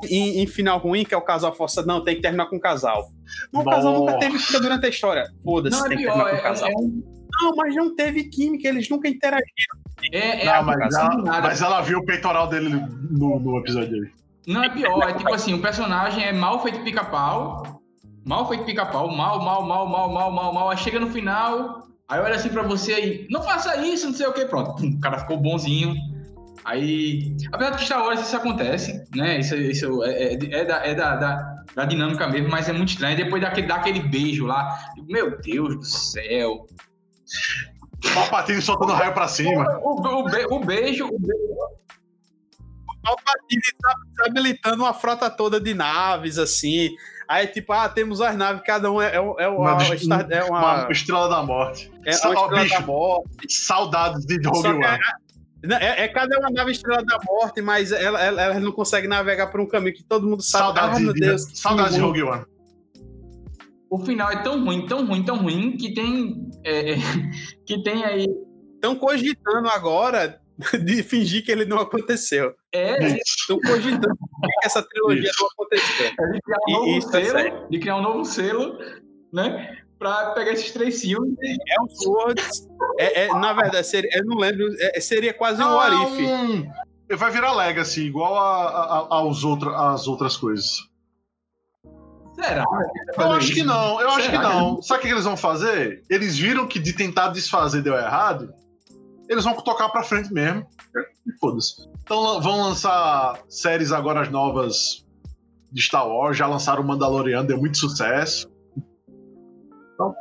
Speaker 2: em, em, final ruim, que é o casal forçado. Não, tem que terminar com o casal. Não, o casal nunca teve vida durante a história. Foda-se, é tem pior, que terminar com o é, casal. É, é, não, mas não teve química, eles nunca interagiram.
Speaker 4: É, é não, mas, ela, mas ela viu o peitoral dele no, no episódio dele.
Speaker 3: Não, é pior, é tipo assim, o personagem é mal feito pica-pau, mal feito pica-pau, mal, mal, mal, mal, mal, mal, mal, aí chega no final, aí olha assim pra você aí, não faça isso, não sei o que, pronto, o cara ficou bonzinho, Aí, apesar de que Star Wars isso acontece, né? Isso, isso é, é, é, da, é da, da, da, dinâmica mesmo, mas é muito estranho. Depois daquele, daquele beijo lá, meu Deus do céu.
Speaker 4: Palpatine soltando raio pra cima.
Speaker 3: O, o, o, o beijo. O beijo.
Speaker 2: Palpatine tá habilitando uma frota toda de naves, assim. Aí, tipo, ah, temos as naves, cada um é, é, é, uma,
Speaker 4: é uma, uma, estrela da morte.
Speaker 2: É uma estrela bicho, da morte.
Speaker 4: Saudades de Rogue One.
Speaker 2: É, é, é, cada uma nave estrela da morte, mas ela, ela, ela, não consegue navegar por um caminho que todo mundo sabe.
Speaker 4: Saudades, ah, meu Deus, de, saudades de Rogue One.
Speaker 3: O final é tão ruim, tão ruim, tão ruim que tem é, é, que tem aí.
Speaker 2: Estão cogitando agora de fingir que ele não aconteceu.
Speaker 3: É,
Speaker 2: estão cogitando que essa trilogia isso. não aconteceu.
Speaker 3: É de criar um novo é selo, é de criar um novo selo, né? Pra pegar esses três filmes.
Speaker 2: É um Swords. É, é, na verdade, seria, eu não lembro. É, seria quase um Warif. Hum,
Speaker 4: vai virar Legacy, igual a, a, aos outro, as outras coisas.
Speaker 3: Será?
Speaker 4: Eu acho que não, eu acho que não. Sabe o que eles vão fazer? Eles viram que de tentar desfazer deu errado, eles vão tocar pra frente mesmo. Foda-se. Então vão lançar séries agora as novas de Star Wars, já lançaram o Mandaloriano, deu muito sucesso. Então,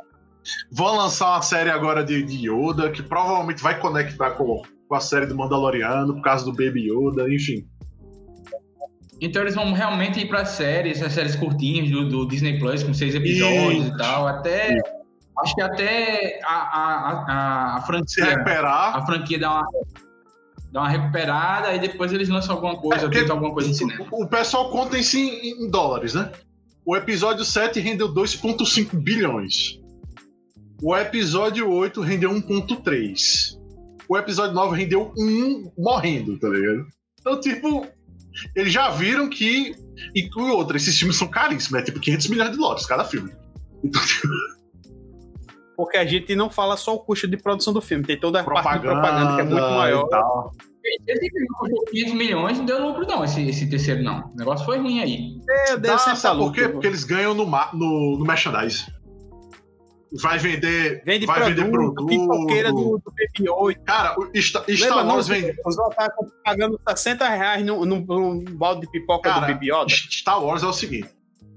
Speaker 4: vão lançar uma série agora de, de Yoda, que provavelmente vai conectar com, com a série do Mandaloriano, por causa do Baby Yoda, enfim.
Speaker 3: Então eles vão realmente ir para séries, as séries curtinhas do, do, Disney Plus, com seis episódios Isso. e tal, até. Acho que até a, a, a, a franquia. Se
Speaker 4: recuperar.
Speaker 3: A franquia dá uma, dá uma recuperada e depois eles lançam alguma coisa, é, tentam alguma coisa em cinema.
Speaker 4: O, pessoal conta em, em dólares, né? O episódio 7 rendeu 2,5 bilhões. O episódio 8 rendeu 1,3. O episódio 9 rendeu 1 morrendo, tá ligado? Então, tipo, eles já viram que. E outra, esses filmes são caríssimos, é tipo 500 milhões de dólares cada filme. Então, tipo...
Speaker 2: Porque a gente não fala só o custo de produção do filme, tem toda a propaganda, parte de propaganda que é muito maior.
Speaker 3: Esse filme custou 15 milhões não deu lucro, não, esse, esse terceiro, não. O negócio foi ruim aí.
Speaker 4: É, deve ser sabe por quê? Porque eles ganham no, no, no merchandise. Vai vender.
Speaker 2: Vende vai produto, vender produto. Pipoqueira do, do BB-8.
Speaker 4: Cara, o Star, Star Wars vende.
Speaker 2: Os tá pagando 60 reais num, num, num balde de pipoca Cara, do BB-8.
Speaker 4: Star Wars é o seguinte: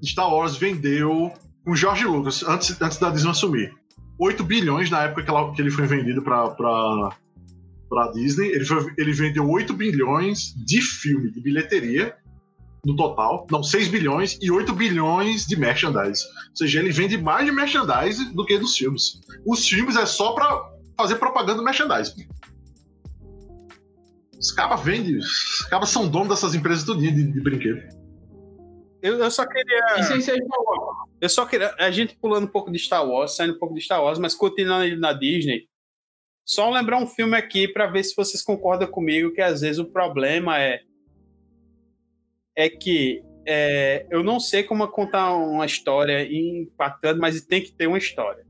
Speaker 4: Star Wars vendeu com George Lucas, antes, antes da Disney assumir. 8 bilhões na época que, ela, que ele foi vendido para para Disney. Ele, foi, ele vendeu 8 bilhões de filme, de bilheteria, no total. Não, 6 bilhões e 8 bilhões de merchandise. Ou seja, ele vende mais de merchandise do que dos filmes. Os filmes é só para fazer propaganda do merchandise. Os cabas vendem. Os cabas são donos dessas empresas tudinho de, de brinquedo.
Speaker 2: Eu, eu, só queria. Isso aí, isso aí, eu só queria. A gente pulando um pouco de Star Wars, saindo um pouco de Star Wars, mas continuando na Disney. Só lembrar um filme aqui para ver se vocês concordam comigo que às vezes o problema é é que é, eu não sei como contar uma história impactante, mas tem que ter uma história.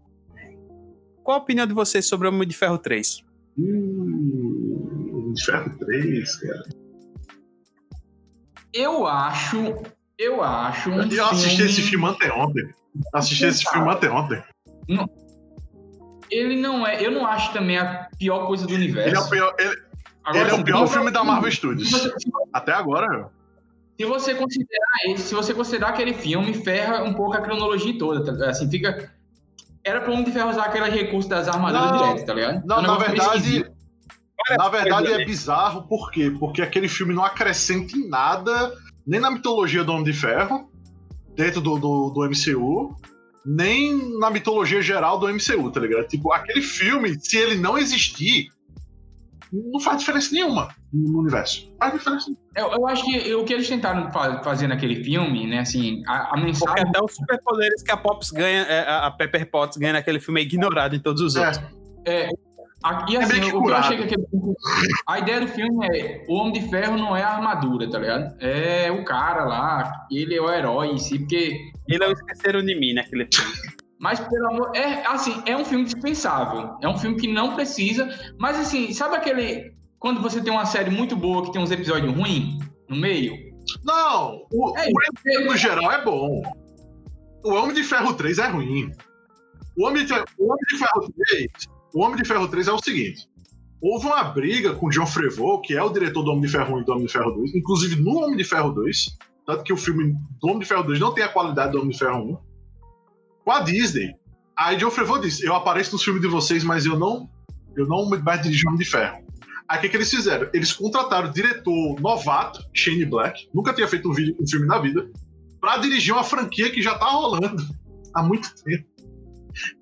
Speaker 2: Qual a opinião de vocês sobre o Homem de Ferro 3?
Speaker 4: Hum, Homem de Ferro 3, cara.
Speaker 3: Eu acho. Eu acho. Um
Speaker 4: eu assisti esse filme anteontem. Assisti esse filme anteontem.
Speaker 3: Não, ele não é. Eu não acho também a pior coisa do universo.
Speaker 4: Ele é o pior, ele, agora, ele é o pior filme da Marvel Studios. Até agora.
Speaker 3: Se você considerar se você considerar aquele filme, ferra um pouco a cronologia toda. Tá? Assim, fica. Era pra onde ferro usar aquele recurso das armaduras não, direto, tá ligado?
Speaker 4: Não, é na verdade. Na verdade é bizarro, por quê? Porque aquele filme não acrescenta em nada, nem na mitologia do Homem de Ferro, dentro do, do, do MCU, nem na mitologia geral do MCU, tá ligado? Tipo, aquele filme, se ele não existir, não faz diferença nenhuma no universo. Faz diferença
Speaker 3: eu, eu acho que o que eles tentaram fazer naquele filme, né, assim, a, a mensagem... Porque
Speaker 2: até os superpoderes que a Pops ganha, é, a Pepper Potts ganha naquele filme é ignorado em todos os é. outros.
Speaker 3: É, e assim, é o que eu achei que aquele... A ideia do filme é o Homem de Ferro não é a armadura, tá ligado? É o cara lá, ele é o herói em si, porque
Speaker 2: e não esqueceram de mim naquele filme.
Speaker 3: Mas, pelo amor. É, assim, é um filme dispensável. É um filme que não precisa. Mas, assim, sabe aquele. Quando você tem uma série muito boa que tem uns episódios ruins no meio?
Speaker 4: Não! O, é, o no geral é bom. O Homem de Ferro 3 é ruim. O Homem de, o Homem de Ferro 3. O Homem de Ferro 3 é o seguinte. Houve uma briga com o John Frevaux, que é o diretor do Homem de Ferro 1 e do Homem de Ferro 2, inclusive no Homem de Ferro 2, tanto que o filme do Homem de Ferro 2 não tem a qualidade do Homem de Ferro 1. Com a Disney. Aí John Favreau disse: Eu apareço nos filmes de vocês, mas eu não eu não mais dirijo Homem de Ferro. Aí o que, que eles fizeram? Eles contrataram o diretor novato, Shane Black, nunca tinha feito um, vídeo, um filme na vida, para dirigir uma franquia que já tá rolando há muito tempo.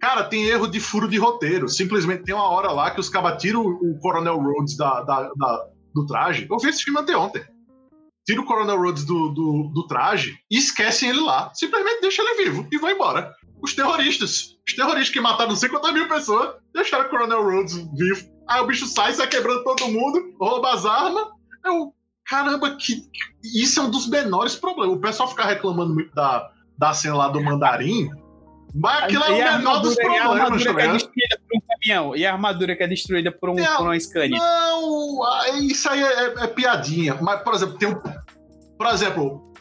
Speaker 4: Cara, tem erro de furo de roteiro. Simplesmente tem uma hora lá que os cabas tiram o Coronel Rhodes da, da, da, do traje. Eu vi esse filme anteontem tira o Coronel Rhodes do, do, do, traje e esquecem ele lá. Simplesmente deixa ele vivo e vão embora. Os terroristas. Os terroristas que mataram não sei quantas mil pessoas deixaram o Coronel Rhodes vivo. Aí o bicho sai, sai quebrando todo mundo, rouba as armas. Eu, caramba, que, isso é um dos menores problemas. O pessoal ficar reclamando muito da, da cena lá do mandarim. Mas aquilo é o menor dos problemas, tá
Speaker 2: ligado? por um caminhão. E a armadura que é destruída por, um, não, por uma Scania.
Speaker 4: Não, isso aí é, é, é, piadinha. Mas, por exemplo, tem um. Por exemplo,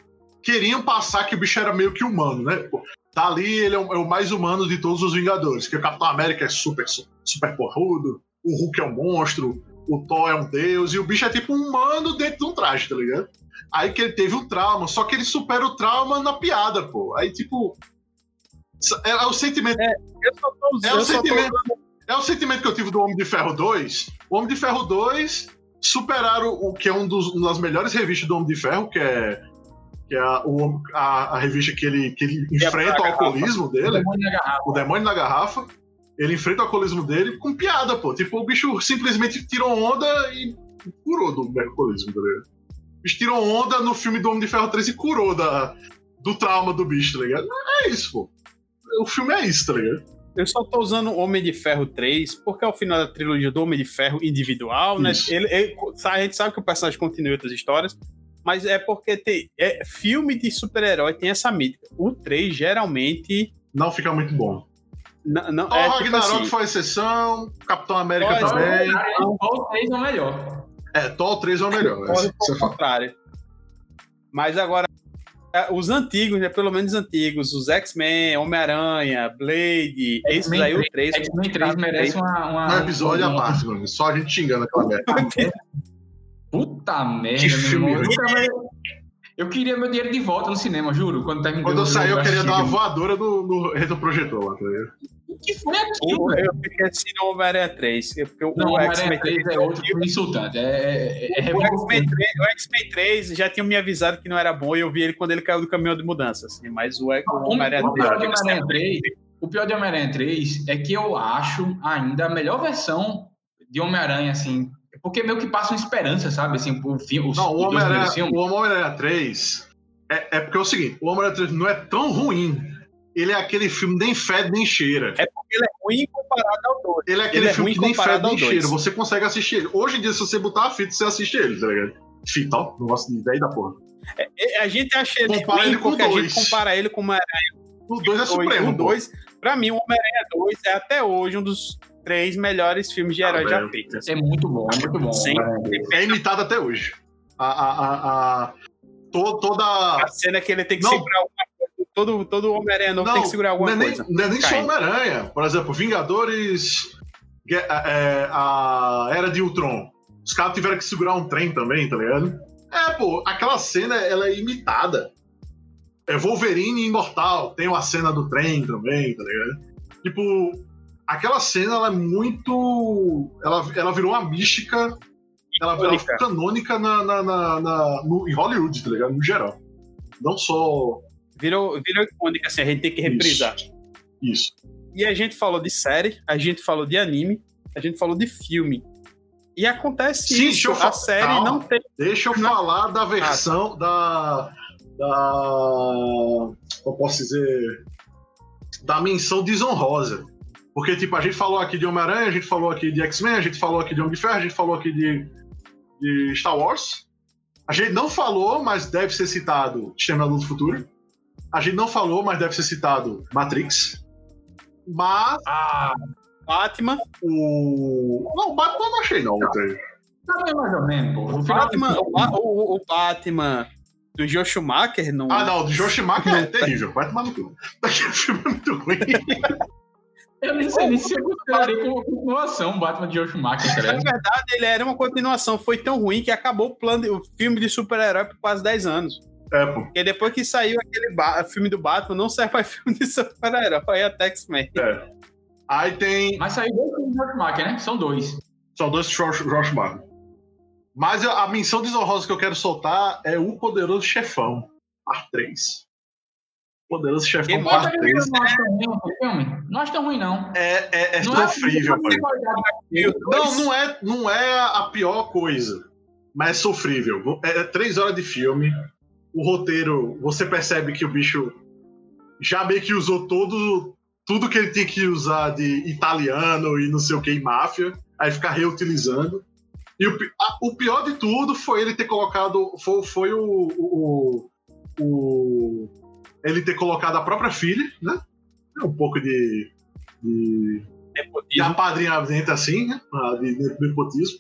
Speaker 4: queriam passar que o bicho era meio que humano, né? Tá ali, ele é o, é o mais humano de todos os Vingadores. Que o Capitão América é super, super porrudo, o Hulk é um monstro, o Thor é um deus, e o bicho é tipo um humano dentro de um traje, tá ligado? Aí que ele teve um trauma, só que ele supera o trauma na piada, pô. Aí, tipo, é, é, o sentimento. É, tô, é o sentimento. Tô... É o sentimento que eu tive do Homem de Ferro 2. O Homem de Ferro 2 superaram o que é um dos, uma das melhores revistas do Homem de Ferro, que é que é a, o, a, a, revista que ele, que ele enfrenta o alcoolismo dele. O demônio, o demônio na garrafa. Ele enfrenta o alcoolismo dele com piada, pô. Tipo, o bicho simplesmente tirou onda e curou do alcoolismo, tá ligado? O bicho tirou onda no filme do Homem de Ferro 3 e curou da, do trauma do bicho, tá ligado? É isso, pô. O filme é isso, tá ligado?
Speaker 2: Eu só tô usando Homem de Ferro 3 porque é o final da trilogia do Homem de Ferro individual, né? Ele, ele, a gente sabe que o personagem continua outras histórias, mas é porque tem, é, filme de super-herói tem essa mítica. O 3 geralmente.
Speaker 4: Não fica muito bom.
Speaker 2: Não, não,
Speaker 4: Thor é, tipo Ragnarok assim, foi exceção, Capitão América Thor, também.
Speaker 3: Thor 3 é o melhor.
Speaker 4: É, Thor 3 é o melhor.
Speaker 2: É o contrário. Mas agora, é, os antigos, né? Pelo menos antigos, os X-Men, Homem-Aranha, Blade, esses aí, o 3.
Speaker 3: X-Men 3 merece uma, uma.
Speaker 4: Um episódio à parte, mano. Só a gente xingando aquela merda.
Speaker 3: Puta merda, meu irmão. Eu queria meu dinheiro de volta no cinema, juro. Quando,
Speaker 4: quando eu saí, eu queria dar uma voadora no, no retroprojetor lá, tá ligado?
Speaker 3: O que foi aquilo?
Speaker 2: Eu fiquei assim no Homem-Aranha 3. Porque o,
Speaker 3: não, o X-Men 3 é outro filme insultante. É, é, é
Speaker 2: o X-Men 3, já tinha me avisado que não era bom e eu vi ele quando ele caiu do caminhão de mudança. Assim, mas o, o Homem-Aranha
Speaker 3: 3. O pior de Homem-Aranha 3 é que eu acho ainda a melhor versão de Homem-Aranha, assim, porque meio que passa uma esperança, sabe? Assim, o filme. Os,
Speaker 4: não, o Homem-Aranha Homem 3 é, é porque é o seguinte: o Homem-Aranha 3 não é tão ruim. Ele é aquele filme nem fede nem cheira.
Speaker 2: É porque ele é ruim comparado ao 2.
Speaker 4: Ele é aquele ele é filme é que nem fede nem cheira. Você consegue assistir ele. Hoje em dia, se você botar a fita, você assiste ele, tá ligado? Fita, ó. Não gosto de ideia da porra.
Speaker 2: É, é, a gente acha ele compara ruim ele com porque dois. a gente compara ele com o Homem-Aranha.
Speaker 4: O 2 é supremo.
Speaker 2: O 2, pra mim, o Homem-Aranha 2 é até hoje um dos três melhores filmes de ah, herói já feitos.
Speaker 3: É muito bom, é muito bom. Sim.
Speaker 4: É imitado até hoje. A, a, a, a toda.
Speaker 2: A cena que ele tem que não. segurar coisa. Todo, todo Homem-Aranha novo tem que segurar alguma
Speaker 4: não
Speaker 2: é coisa.
Speaker 4: Nem, não é nem só Homem-Aranha. Por exemplo, Vingadores. É, a Era de Ultron. Os caras tiveram que segurar um trem também, tá ligado? É, pô, aquela cena ela é imitada. É Wolverine Imortal, tem uma cena do trem também, tá ligado? Tipo, aquela cena ela é muito. Ela, ela virou uma mística. Ela, ficou canônica na, na, na, na no, em Hollywood, tá ligado? No geral. Não só.
Speaker 2: Virou, virou icônica, assim, a gente tem que reprisar.
Speaker 4: Isso. Isso.
Speaker 2: E a gente falou de série, a gente falou de anime, a gente falou de filme. E acontece Sim, isso, a série Calma. não tem.
Speaker 4: Deixa eu falar da versão ah. da. Da. Como posso dizer? Da menção desonrosa. Porque, tipo, a gente falou aqui de Homem-Aranha, a gente falou aqui de X-Men, a gente falou aqui de Homem de Ferro, a gente falou aqui de, de Star Wars. A gente não falou, mas deve ser citado Exterminador do Futuro. A gente não falou, mas deve ser citado Matrix. Mas.
Speaker 2: Ah, Batman.
Speaker 4: O. Não, o Batman não achei, não.
Speaker 3: Tá mais ou menos, pô.
Speaker 2: O Batman, o, o, o Batman do Joe Schumacher não.
Speaker 4: Ah, não, do Joe Schumacher é terrível. Batman não. Aquele filme é muito ruim.
Speaker 3: Eu nem sei nem se eu consideraria como continuação Batman de Joe Schumacher,
Speaker 2: tá Na verdade, ele era uma continuação. Foi tão ruim que acabou o plano, o filme de super-herói por quase 10 anos.
Speaker 4: É, pô.
Speaker 2: Porque depois que saiu aquele filme do Batman, não serve mais filme de super-herói, até X-Men.
Speaker 4: É. Aí tem.
Speaker 3: Mas saiu dois filmes de Joe Schumacher, né? São dois.
Speaker 4: São dois Schumacher. Mas a menção desonrosa que eu quero soltar é O Poderoso Chefão, parte 3. Poderoso Chefão parte 3.
Speaker 3: Não acho tão ruim, não acho tão ruim, não.
Speaker 4: É, é, é não sofrível, é Não, não é, não é a pior coisa, mas é sofrível. É, é três horas de filme, o roteiro, você percebe que o bicho já meio que usou todo, tudo que ele tinha que usar de italiano e não sei o que, máfia, aí ficar reutilizando. E o, a, o pior de tudo foi ele ter colocado. Foi, foi o, o, o, Ele ter colocado a própria filha, né? Um pouco de. de.
Speaker 2: De
Speaker 4: apadrinhamento assim, né? Ah, de, de, nepotismo.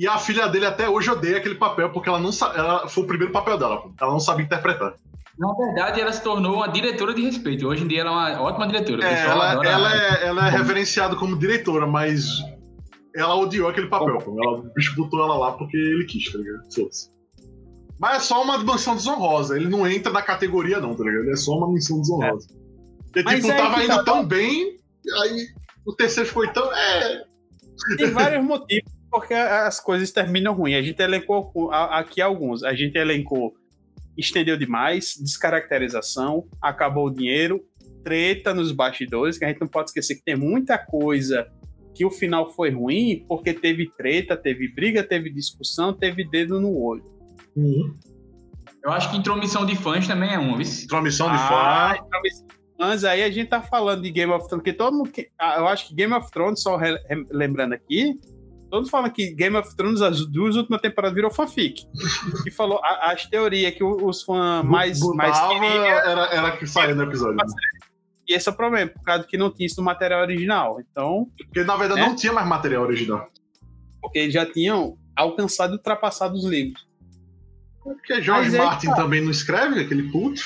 Speaker 4: E a filha dele até hoje odeia aquele papel, porque ela não ela foi o primeiro papel dela, ela não sabe interpretar.
Speaker 3: Na verdade, ela se tornou uma diretora de respeito. Hoje em dia ela é uma ótima diretora.
Speaker 4: É, ela, ela, é, ela é reverenciada como diretora, mas ela odiou aquele papel. Ela, o bicho botou ela lá porque ele quis, tá ligado? Foda-se. Mas é só uma menção desonrosa. Ele não entra na categoria, não, tá ligado? É só uma menção desonrosa. É. Porque, Mas tipo, é tava indo tá tão bem, aí o terceiro foi tão. É.
Speaker 2: Tem vários motivos porque as coisas terminam ruim. A gente elencou aqui alguns. A gente elencou estendeu demais, descaracterização, acabou o dinheiro, treta nos bastidores, que a gente não pode esquecer que tem muita coisa que o final foi ruim porque teve treta, teve briga, teve discussão, teve dedo no olho.
Speaker 3: Uhum. Eu acho que intromissão de fãs também é um, viu?
Speaker 4: Intromissão de ah, fãs.
Speaker 2: Intromissão de fãs, aí a gente tá falando de Game of Thrones, que todo mundo. Ah, eu acho que Game of Thrones, só lembrando aqui, todos falam que Game of Thrones, as duas últimas temporadas, virou fanfic. e falou as teorias que os fãs mais. mais
Speaker 4: queriam, era, era que saía no episódio. Né?
Speaker 2: E esse é o problema, por causa que não tinha isso no material original. Então.
Speaker 4: Porque na verdade é? não tinha mais material original.
Speaker 2: Porque eles já tinham alcançado e ultrapassado os livros.
Speaker 4: É porque George Martin tá. também não escreve, aquele puto.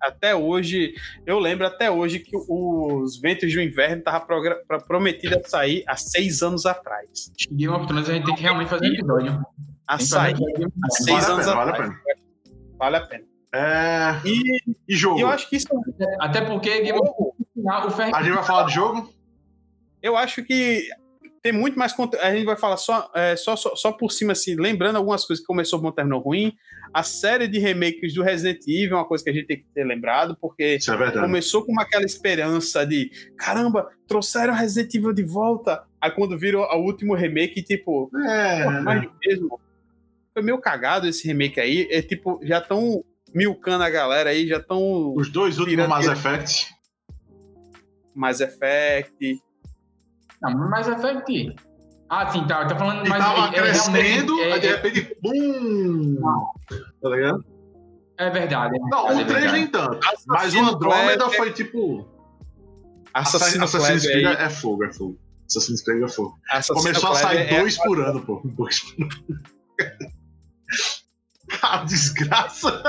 Speaker 2: Até hoje, eu lembro até hoje que os Ventos do Inverno estavam prometido a sair há seis anos atrás.
Speaker 3: Game of Thrones a gente tem que realmente fazer um episódio.
Speaker 2: A sair há seis vale anos pena, atrás. Vale a pena. Vale a pena.
Speaker 4: É... E, e jogo?
Speaker 2: Eu acho que isso.
Speaker 3: Até porque Game of
Speaker 4: Thrones. A gente vai falar de jogo?
Speaker 2: Eu acho que tem muito mais conteúdo. A gente vai falar só, é, só, só, só, por cima, assim, lembrando algumas coisas que começou bom, terminou ruim. A série de remakes do Resident Evil é uma coisa que a gente tem que ter lembrado, porque
Speaker 4: é
Speaker 2: começou com aquela esperança de caramba, trouxeram Resident Evil de volta. Aí quando virou o último remake, tipo,
Speaker 4: é.
Speaker 2: mais mesmo. Foi meio cagado esse remake aí. É tipo, já estão milcando a galera aí, já estão.
Speaker 4: Os dois últimos Mass Effect.
Speaker 2: Mass Effect.
Speaker 3: Não, Mass Effect. Ah, sim, tá. Tá falando mais.
Speaker 4: Tava é, crescendo, é, aí de é- repente, bum! Tá ligado?
Speaker 3: É verdade. É
Speaker 4: não, o 3 nem tanto. Mas o Andrômeda foi tipo.
Speaker 2: Assassino
Speaker 4: Assassin's Creed é, é fogo, é fogo. Assassin's Creed é fogo. Assassino Começou a sair é dois por ano, pô. Dois por ano. a desgraça.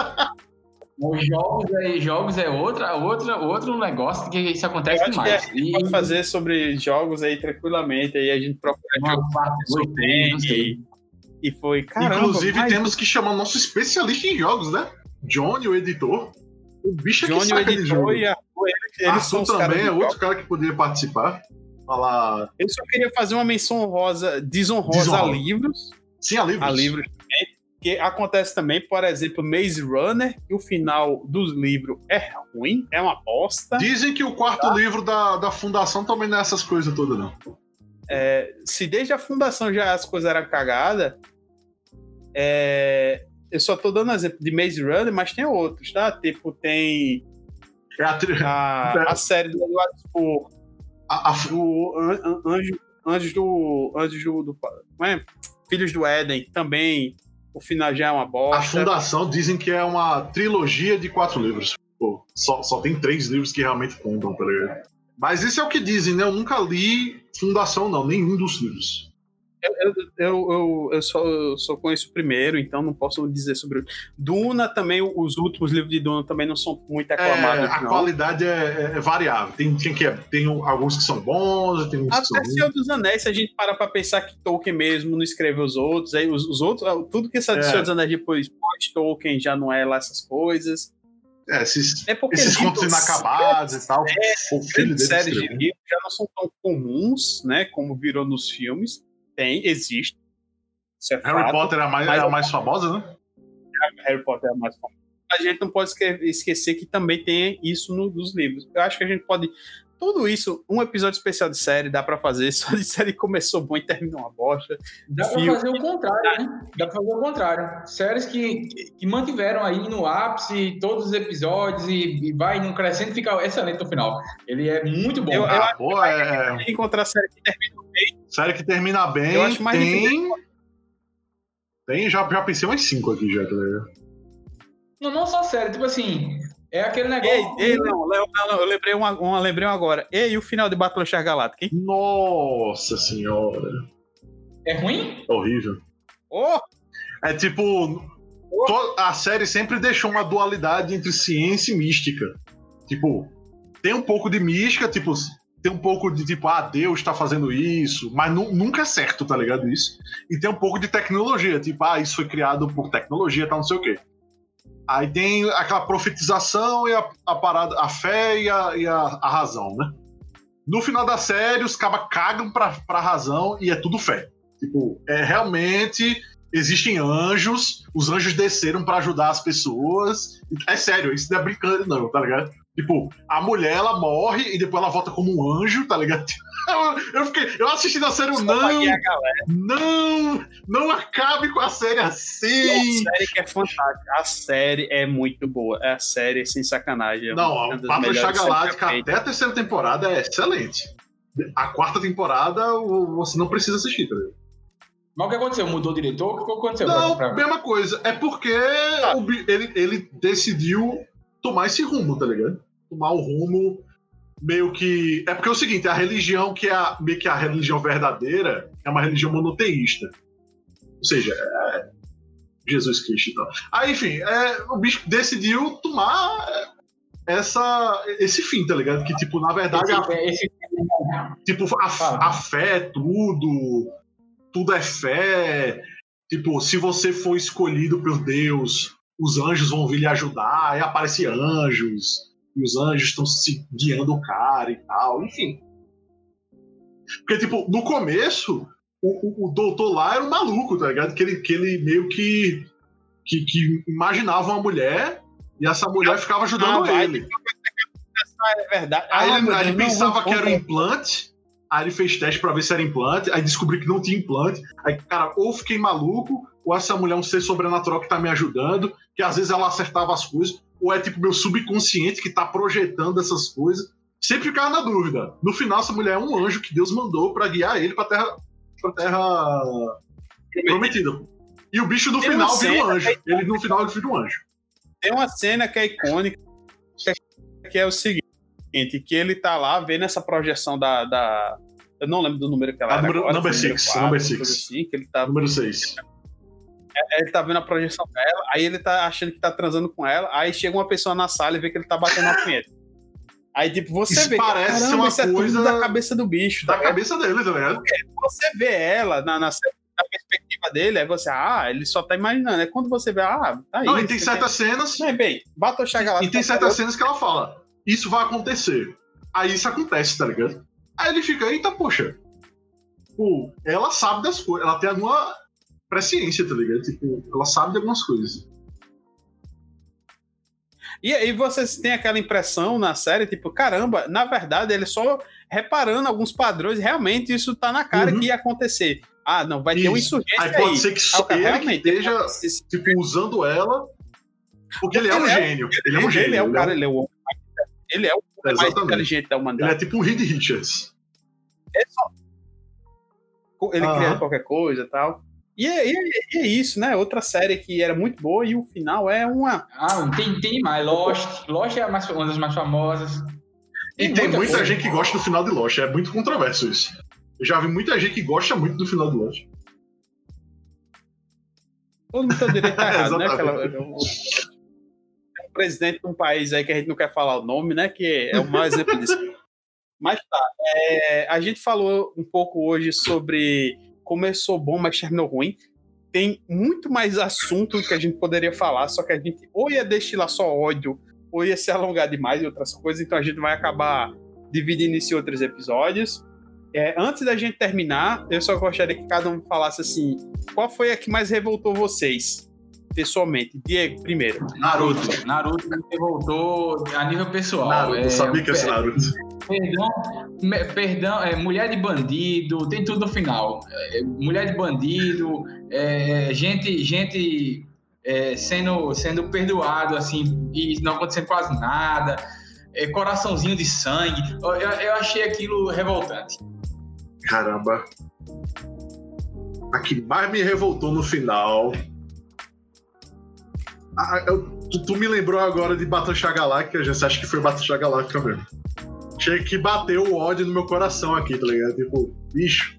Speaker 3: Os jogos é, jogos é outra, outra, outro negócio que isso acontece demais.
Speaker 2: Que a gente pode fazer sobre jogos aí tranquilamente, aí a gente procura
Speaker 3: jogos
Speaker 2: e, e foi, caramba.
Speaker 4: Inclusive, mas... temos que chamar o nosso especialista em jogos, né? Johnny, o editor. O bicho é
Speaker 2: Johnny,
Speaker 4: que
Speaker 2: saca o editor, e a,
Speaker 4: Arthur também é outro cara que poderia participar. Falar.
Speaker 2: Eu só queria fazer uma menção honrosa, desonrosa, desonrosa. a livros.
Speaker 4: Sim, a livros.
Speaker 2: A livros que acontece também, por exemplo, Maze Runner, que o final dos livros é ruim, é uma bosta.
Speaker 4: Dizem que o quarto tá? livro da, da Fundação também não é essas coisas todas, não.
Speaker 2: É, se desde a Fundação já as coisas eram cagadas, é, eu só tô dando exemplo de Maze Runner, mas tem outros, tá? Tipo, tem
Speaker 4: é a,
Speaker 2: a, a, série do Eduardo a, a... do Anjo, do... Anjos do... do é? Filhos do Éden, também o final já é uma bosta.
Speaker 4: A Fundação dizem que é uma trilogia de quatro livros. Pô, só, só tem três livros que realmente contam, tá ligado? Mas isso é o que dizem, né? Eu nunca li Fundação, não, nenhum dos livros.
Speaker 2: Eu, eu, eu, eu, só, eu só conheço o primeiro, então não posso dizer sobre. Duna também, os últimos livros de Duna também não são muito aclamados.
Speaker 4: É, a não. qualidade é, é, variável. Tem, tem, que, tem alguns que são bons, tem uns Até que são.
Speaker 2: Senhor dos Anéis, se a gente para pra pensar que Tolkien mesmo não escreveu os outros, aí os, os outros, tudo que do é. Senhor dos Anéis depois pós-Tolkien já não é lá essas coisas.
Speaker 4: É, esses, é esses contos inacabados e tal.
Speaker 2: É, o filho séries de livros já não são tão comuns, né, como virou nos filmes. Tem, existe.
Speaker 4: É Harry fato, Potter é a mais, é a mais famosa, né?
Speaker 2: Harry Potter é a mais famosa. A gente não pode esquecer que também tem isso no, nos livros. Eu acho que a gente pode tudo isso, um episódio especial de série dá para fazer, só de série começou bom e terminou uma bosta.
Speaker 3: Dá para fazer o contrário, né? Dá pra fazer o contrário. Séries que, que mantiveram aí no ápice todos os episódios e, e vai no crescendo fica excelente no final. Ele é muito bom.
Speaker 4: Eu, eu ah, pô, é...
Speaker 2: encontrar série que termina bem.
Speaker 4: Série que termina bem, eu acho mais tem... Tem, já, já pensei umas cinco aqui já, tá
Speaker 3: Não, não só série, tipo assim, é aquele negócio.
Speaker 2: Ei, ei não, não, não, eu lembrei uma, uma, lembrei uma agora. E o final de Battlestar Galactica, hein?
Speaker 4: Nossa senhora.
Speaker 3: É ruim?
Speaker 4: É horrível.
Speaker 2: Oh!
Speaker 4: É tipo. Oh. A série sempre deixou uma dualidade entre ciência e mística. Tipo, tem um pouco de mística, tipo, tem um pouco de tipo, ah, Deus está fazendo isso, mas nu nunca é certo, tá ligado? Isso. E tem um pouco de tecnologia, tipo, ah, isso foi criado por tecnologia, tá não sei o quê. Aí tem aquela profetização e a, a parada, a fé e a, e a, a, razão, né? No final da série, os cabas cagam pra, pra razão e é tudo fé. Tipo, é realmente existem anjos, os anjos desceram para ajudar as pessoas. É sério, isso não é brincando, não, tá ligado? Tipo, a mulher ela morre e depois ela volta como um anjo, tá ligado? Eu, fiquei, eu assisti a série, não, não, não acabe com a série assim.
Speaker 2: A série que é fantástica, a série é muito boa, é a série sem sacanagem. É
Speaker 4: não, a Battlestar Galáctica até a terceira temporada é excelente. A quarta temporada você não precisa assistir, tá ligado?
Speaker 3: Mas o que aconteceu? Mudou o diretor? O que aconteceu?
Speaker 4: Não, mesma coisa. É porque ah. o, ele, ele decidiu tomar esse rumo, tá ligado? Tomar o rumo meio que. É porque é o seguinte, a religião que é a, meio que a religião verdadeira é uma religião monoteísta. Ou seja, é Jesus Cristo e tal. Aí, enfim, é, o bicho decidiu tomar essa, esse fim, tá ligado? Que, tipo, na verdade. Esse, a, esse... Tipo, a, a fé é tudo. Tudo é fé. Tipo, se você for escolhido por Deus, os anjos vão vir lhe ajudar, aí aparecem anjos, e os anjos estão se guiando o cara e tal, enfim. Porque, tipo, no começo, o, o, o doutor lá era um maluco, tá ligado? Que ele, que ele meio que, que, que imaginava uma mulher e essa mulher ficava ajudando ah, ele.
Speaker 2: É verdade.
Speaker 4: Aí ah, ele, ele pensava que era um implante, aí ele fez teste para ver se era implante, aí descobriu que não tinha implante. Aí, cara, ou fiquei maluco, ou essa mulher é um ser sobrenatural que tá me ajudando, que às vezes ela acertava as coisas, ou é tipo meu subconsciente que tá projetando essas coisas. Sempre ficava na dúvida. No final, essa mulher é um anjo que Deus mandou para guiar ele pra terra, pra terra prometida. E o bicho no Tem final vira um anjo. É ele no final ele vira um anjo.
Speaker 2: Tem uma cena que é icônica, que é o seguinte, que ele tá lá vendo essa projeção da... da eu não lembro do número que ela
Speaker 4: ah, número, Number 6, number 6. Assim, ele tá, número 6
Speaker 2: é, ele tá vendo a projeção dela, aí ele tá achando que tá transando com ela, aí chega uma pessoa na sala e vê que ele tá batendo na punheta. Aí, tipo, você
Speaker 4: isso
Speaker 2: vê
Speaker 4: parece caramba, uma isso coisa
Speaker 2: é da cabeça do bicho.
Speaker 4: Da, da cabeça dele, tá ligado?
Speaker 2: Você vê ela na, na, na, perspectiva dele, aí você, ah, ele só tá imaginando. É quando você vê, ah, tá aí.
Speaker 4: Não, e tem certas cenas.
Speaker 2: Bem, bata o
Speaker 4: lá. E tem certas cenas que ela fala, isso vai acontecer. Aí isso acontece, tá ligado? Aí ele fica, eita, poxa. Pô, ela sabe das coisas, ela tem alguma presciência, tá ligado? Tipo, ela sabe de algumas coisas.
Speaker 2: E aí vocês têm aquela impressão na série, tipo, caramba, na verdade ele só reparando alguns padrões, realmente isso tá na cara uhum. que ia acontecer. Ah, não, vai isso. ter um insurgente aí.
Speaker 4: pode ser que só ele realmente, que esteja, tipo, usando ela, porque ele, é um é gênio. Ele, é um gênio.
Speaker 2: Ele é o cara, ele é o ele é o mais inteligente da humanidade.
Speaker 4: Ele é tipo o Reed Richards.
Speaker 2: É só... Ele cria qualquer coisa e tal. E é, e é, isso, né? Outra série que era muito boa e o final é uma.
Speaker 3: Ah, tem, tem mais. Lost. Lost é mais, uma das mais famosas.
Speaker 4: Tem e tem muita coisa. gente que gosta do final de Lost. É muito controverso isso. Eu já vi muita gente que gosta muito do final de Lost.
Speaker 2: Todo mundo tem direito a errado, né? Aquela, o, o presidente de um país aí que a gente não quer falar o nome, né? Que é o maior exemplo disso. Mas tá, é, a gente falou um pouco hoje sobre começou bom, mas terminou ruim. Tem muito mais assunto que a gente poderia falar, só que a gente ou ia destilar só ódio, ou ia se alongar demais em outras coisas, então a gente vai acabar dividindo isso em outros episódios. É, antes da gente terminar, eu só gostaria que cada um falasse assim: qual foi a que mais revoltou vocês? Pessoalmente? Diego, primeiro.
Speaker 3: Naruto. Naruto me revoltou a nível pessoal.
Speaker 4: Naruto, é, eu sabia que ia ser Naruto.
Speaker 3: Perdão, perdão é, mulher de bandido, tem tudo no final. É, mulher de bandido, é, gente, gente é, sendo, sendo perdoado, assim, e não acontecendo quase nada. É, coraçãozinho de sangue. Eu, eu achei aquilo revoltante.
Speaker 4: Caramba. A que mais me revoltou no final eu, tu, tu, me lembrou agora de Battlestar Galactica, já acha que foi Battlestar Galactica mesmo. Tinha que bater o ódio no meu coração aqui, tá ligado? Tipo, bicho,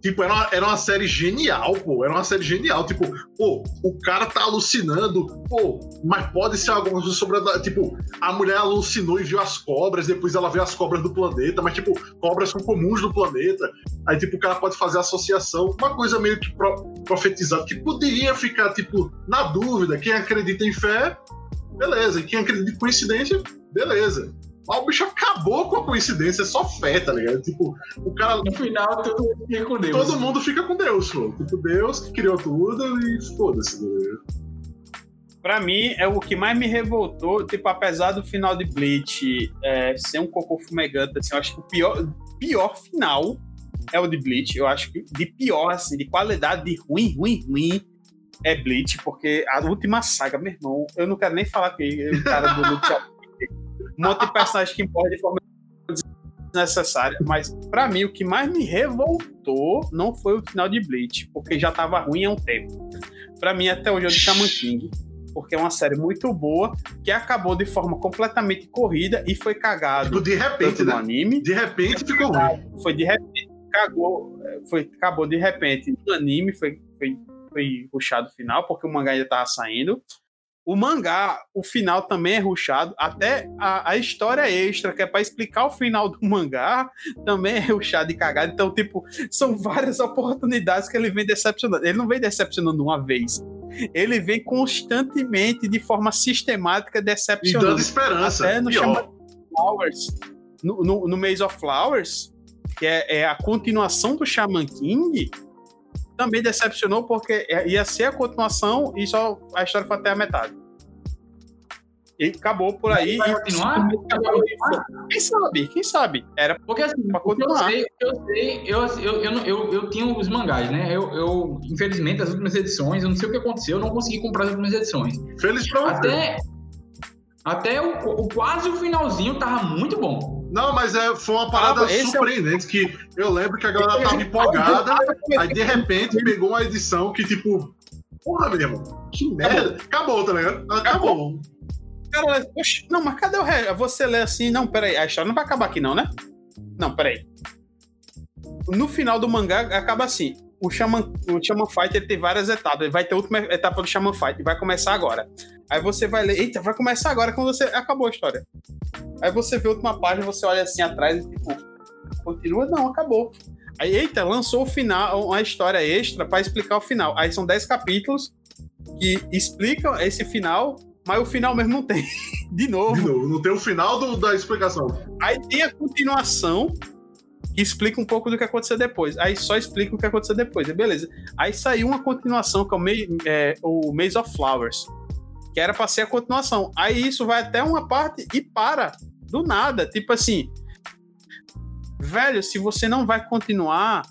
Speaker 4: Tipo, era uma, era uma série genial, pô. Era uma série genial. Tipo, pô, o cara tá alucinando, pô, mas pode ser alguma coisa sobre. A, tipo, a mulher alucinou e viu as cobras, depois ela viu as cobras do planeta, mas, tipo, cobras são comuns do planeta. Aí, tipo, o cara pode fazer associação, uma coisa meio que pro, profetizada, que poderia ficar, tipo, na dúvida. Quem acredita em fé, beleza. E quem acredita em coincidência, beleza. Mas o bicho acabou com a coincidência, é só fé, tá ligado? Tipo, o cara.
Speaker 3: No final, todo mundo fica com Deus.
Speaker 4: Todo mundo fica com Deus, pô. Tipo, Deus que criou tudo e foda-se, tá ligado?
Speaker 2: Pra mim, é o que mais me revoltou, tipo, apesar do final de Bleach é, ser um cocô fumegante, assim, eu acho que o pior, pior final é o de Bleach. Eu acho que de pior, assim, de qualidade, de ruim, ruim, ruim, é Bleach, porque a última saga, meu irmão, eu não quero nem falar que o cara do Bleach um monte de personagem que morre de forma desnecessária, mas pra mim o que mais me revoltou não foi o final de Bleach, porque já tava ruim há um tempo. Pra mim, até hoje, é o de Shaman King, porque é uma série muito boa, que acabou de forma completamente corrida e foi cagado.
Speaker 4: Tipo, de repente, né?
Speaker 2: anime.
Speaker 4: De repente ficou ruim.
Speaker 2: Foi de repente, cagou, foi, acabou de repente no anime, foi, foi, foi ruxado final, porque o mangá ainda tava saindo. O mangá, o final também é ruxado, até a, a história extra, que é para explicar o final do mangá, também é ruxado e cagado. Então, tipo, são várias oportunidades que ele vem decepcionando. Ele não vem decepcionando uma vez. Ele vem constantemente, de forma sistemática,
Speaker 4: E
Speaker 2: decepcionando.
Speaker 4: dando esperança.
Speaker 2: Até no. Shaman Flowers, no, no, no Maze of Flowers, que é, é a continuação do Shaman King, também decepcionou porque é- ia ser a continuação e só a história foi até a metade. E acabou por aí.
Speaker 3: Vai continuar?
Speaker 2: e. Quem sabe? Quem sabe? Era
Speaker 3: Porque assim,
Speaker 2: Pra
Speaker 3: que eu
Speaker 2: continuar.
Speaker 3: sei, eu sei, eu, eu, eu, eu, eu tinha os mangás, né? Eu, eu, infelizmente, as últimas edições, eu não sei o que aconteceu, eu não consegui comprar as últimas edições.
Speaker 4: Feliz pra você.
Speaker 3: Até, até o, o- quase o finalzinho tava muito bom.
Speaker 4: Não, mas é, foi uma parada
Speaker 2: Ah, é
Speaker 4: surpreendente que eu lembro que a galera tava empolgada, aí de repente pegou uma edição que, tipo, porra mesmo, que merda. Acabou, tá ligado? Acabou.
Speaker 2: Cara, oxe, não, mas cadê o resto? Você lê assim, não, peraí, a história não vai acabar aqui, não, né? Não, peraí. No final do mangá, acaba assim. O Shaman, o Shaman Fight ele tem várias etapas. Ele vai ter a última etapa do Shaman Fight, vai começar agora. Aí você vai ler, eita, vai começar agora quando você. Acabou a história. Aí você vê a última página, você olha assim atrás e tipo, continua? Não, acabou. Aí, eita, lançou o final, uma história extra pra explicar o final. Aí são 10 capítulos que explicam esse final, mas o final mesmo não tem. De
Speaker 4: De
Speaker 2: novo.
Speaker 4: novo, não tem o final do- da explicação.
Speaker 2: Aí tem a continuação explica um pouco do que aconteceu depois. Aí só explica o que aconteceu depois. E beleza. Aí saiu uma continuação que é o, May, é, o Maze of Flowers, que era pra ser a continuação. Aí isso vai até uma parte e para. Do nada. Tipo assim. Velho, se você não vai continuar,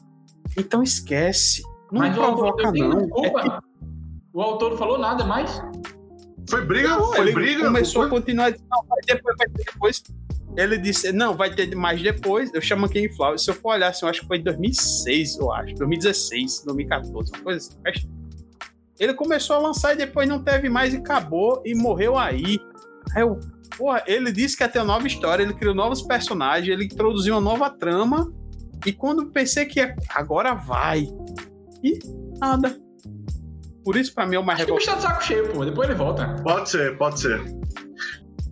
Speaker 2: então esquece. Não
Speaker 3: Mas
Speaker 2: provoca, não.
Speaker 3: desculpa. O autor não falou nada mais.
Speaker 4: Foi briga?
Speaker 2: Não,
Speaker 4: foi
Speaker 2: ele
Speaker 4: briga?
Speaker 2: começou a continuar, não, vai depois, vai ter depois. Ele disse, não, vai ter mais depois. Eu chamo King Flower. Se eu for olhar, assim, eu acho que foi em 2006, eu acho. 2016, 2014, uma coisa assim. Ele começou a lançar e depois não teve mais e acabou e morreu aí. Aí eu, porra, ele disse que ia ter uma nova história, ele criou novos personagens, ele introduziu uma nova trama. E quando pensei que ia, agora vai. E nada. Por isso, pra mim, é o mais
Speaker 3: que bicho
Speaker 2: revoltante.
Speaker 3: tá de saco cheio, pô. Depois ele volta.
Speaker 4: Pode ser, pode ser.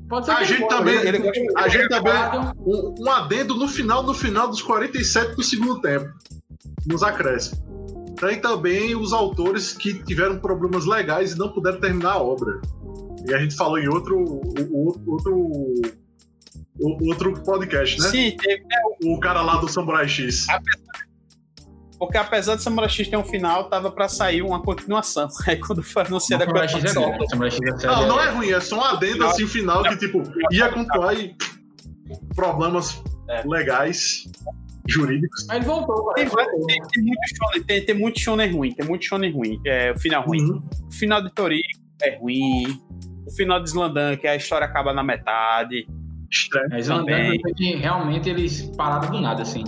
Speaker 3: Pode ser
Speaker 4: A
Speaker 3: ele
Speaker 4: gente também-
Speaker 2: Ele gosta
Speaker 4: A gente também. Um, um adendo no final, no final dos 47 do segundo tempo. Nos acréscimos. Tem também os autores que tiveram problemas legais e não puderam terminar a obra. E a gente falou em outro. o- o- outro. o- outro podcast, né?
Speaker 2: Sim, teve,
Speaker 4: O cara lá do Samurai X.
Speaker 2: Porque apesar de Samurai X ter um final, tava pra sair uma continuação. Aí quando foi anunciada a
Speaker 3: é
Speaker 2: continuação.
Speaker 3: bom. Samurai X é sério.
Speaker 4: Não, não é ruim, é só um adendo assim final que, tipo, ia continuar e problemas
Speaker 2: É.
Speaker 4: legais, jurídicos.
Speaker 3: Mas ele voltou,
Speaker 2: Tem, tem, tem muito shonen, tem, tem muito shonen ruim, tem muito shonen ruim. É, o final ruim.
Speaker 4: Uhum.
Speaker 2: O final de Tori é ruim. O final de Slandan, que a história acaba na metade.
Speaker 4: Estranho.
Speaker 3: Mas andando que realmente eles pararam do nada, assim.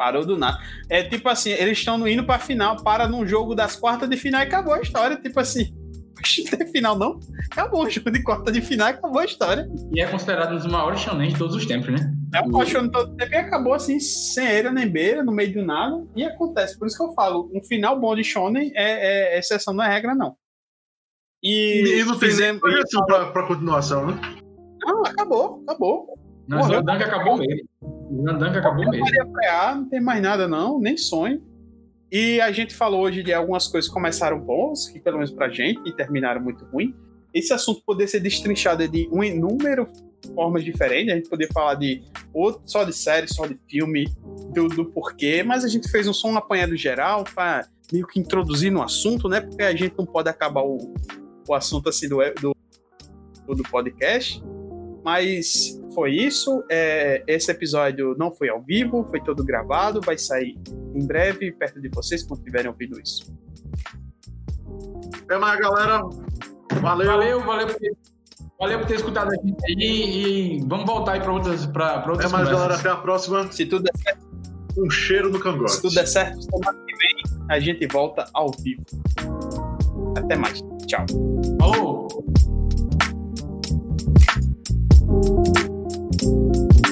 Speaker 2: Parou do nada. É tipo assim, eles estão indo pra final, para num jogo das quartas de final e acabou a história. Tipo assim, "Oxe, não tem final não? Acabou o jogo de quarta de final e acabou a história.
Speaker 3: E é considerado um dos maiores shonen de todos os tempos, né?
Speaker 2: É um paixão todo tempo e acabou assim, sem eira nem beira, no meio do nada. E acontece. Por isso que eu falo, um final bom de Shonen é, é exceção, não é regra, não. E,
Speaker 4: E não tem nem
Speaker 2: fizemos.
Speaker 4: projeção pra, pra continuação, né?
Speaker 2: Não, acabou, acabou.
Speaker 3: Não,
Speaker 2: Morreu.
Speaker 3: o Dank acabou mesmo. O Dank acabou mesmo.
Speaker 2: Preá, não tem mais nada, não, nem sonho. E a gente falou hoje de algumas coisas que começaram bons, que pelo menos pra gente, e terminaram muito ruim. esse assunto poder ser destrinchado de um número formas diferentes, a gente poder falar de outro, só de série, só de filme, do, do porquê, mas a gente fez um som apanhado geral para meio que introduzir no assunto, né? Porque a gente não pode acabar o, o assunto assim do, do, do podcast. Mas foi isso. É, esse episódio não foi ao vivo, foi todo gravado, vai sair em breve, perto de vocês, quando tiverem ouvido isso.
Speaker 4: Até mais, galera.
Speaker 3: Valeu. Valeu, valeu por ter, valeu por ter escutado a gente aí e vamos voltar aí para outras, pra, pra outras
Speaker 4: Até mais, galera. Até a próxima.
Speaker 2: Se tudo der certo.
Speaker 4: Um cheiro no cangote.
Speaker 2: Se tudo der certo, semana que vem a gente volta ao vivo. Até mais. Tchau.
Speaker 3: Falou! Thank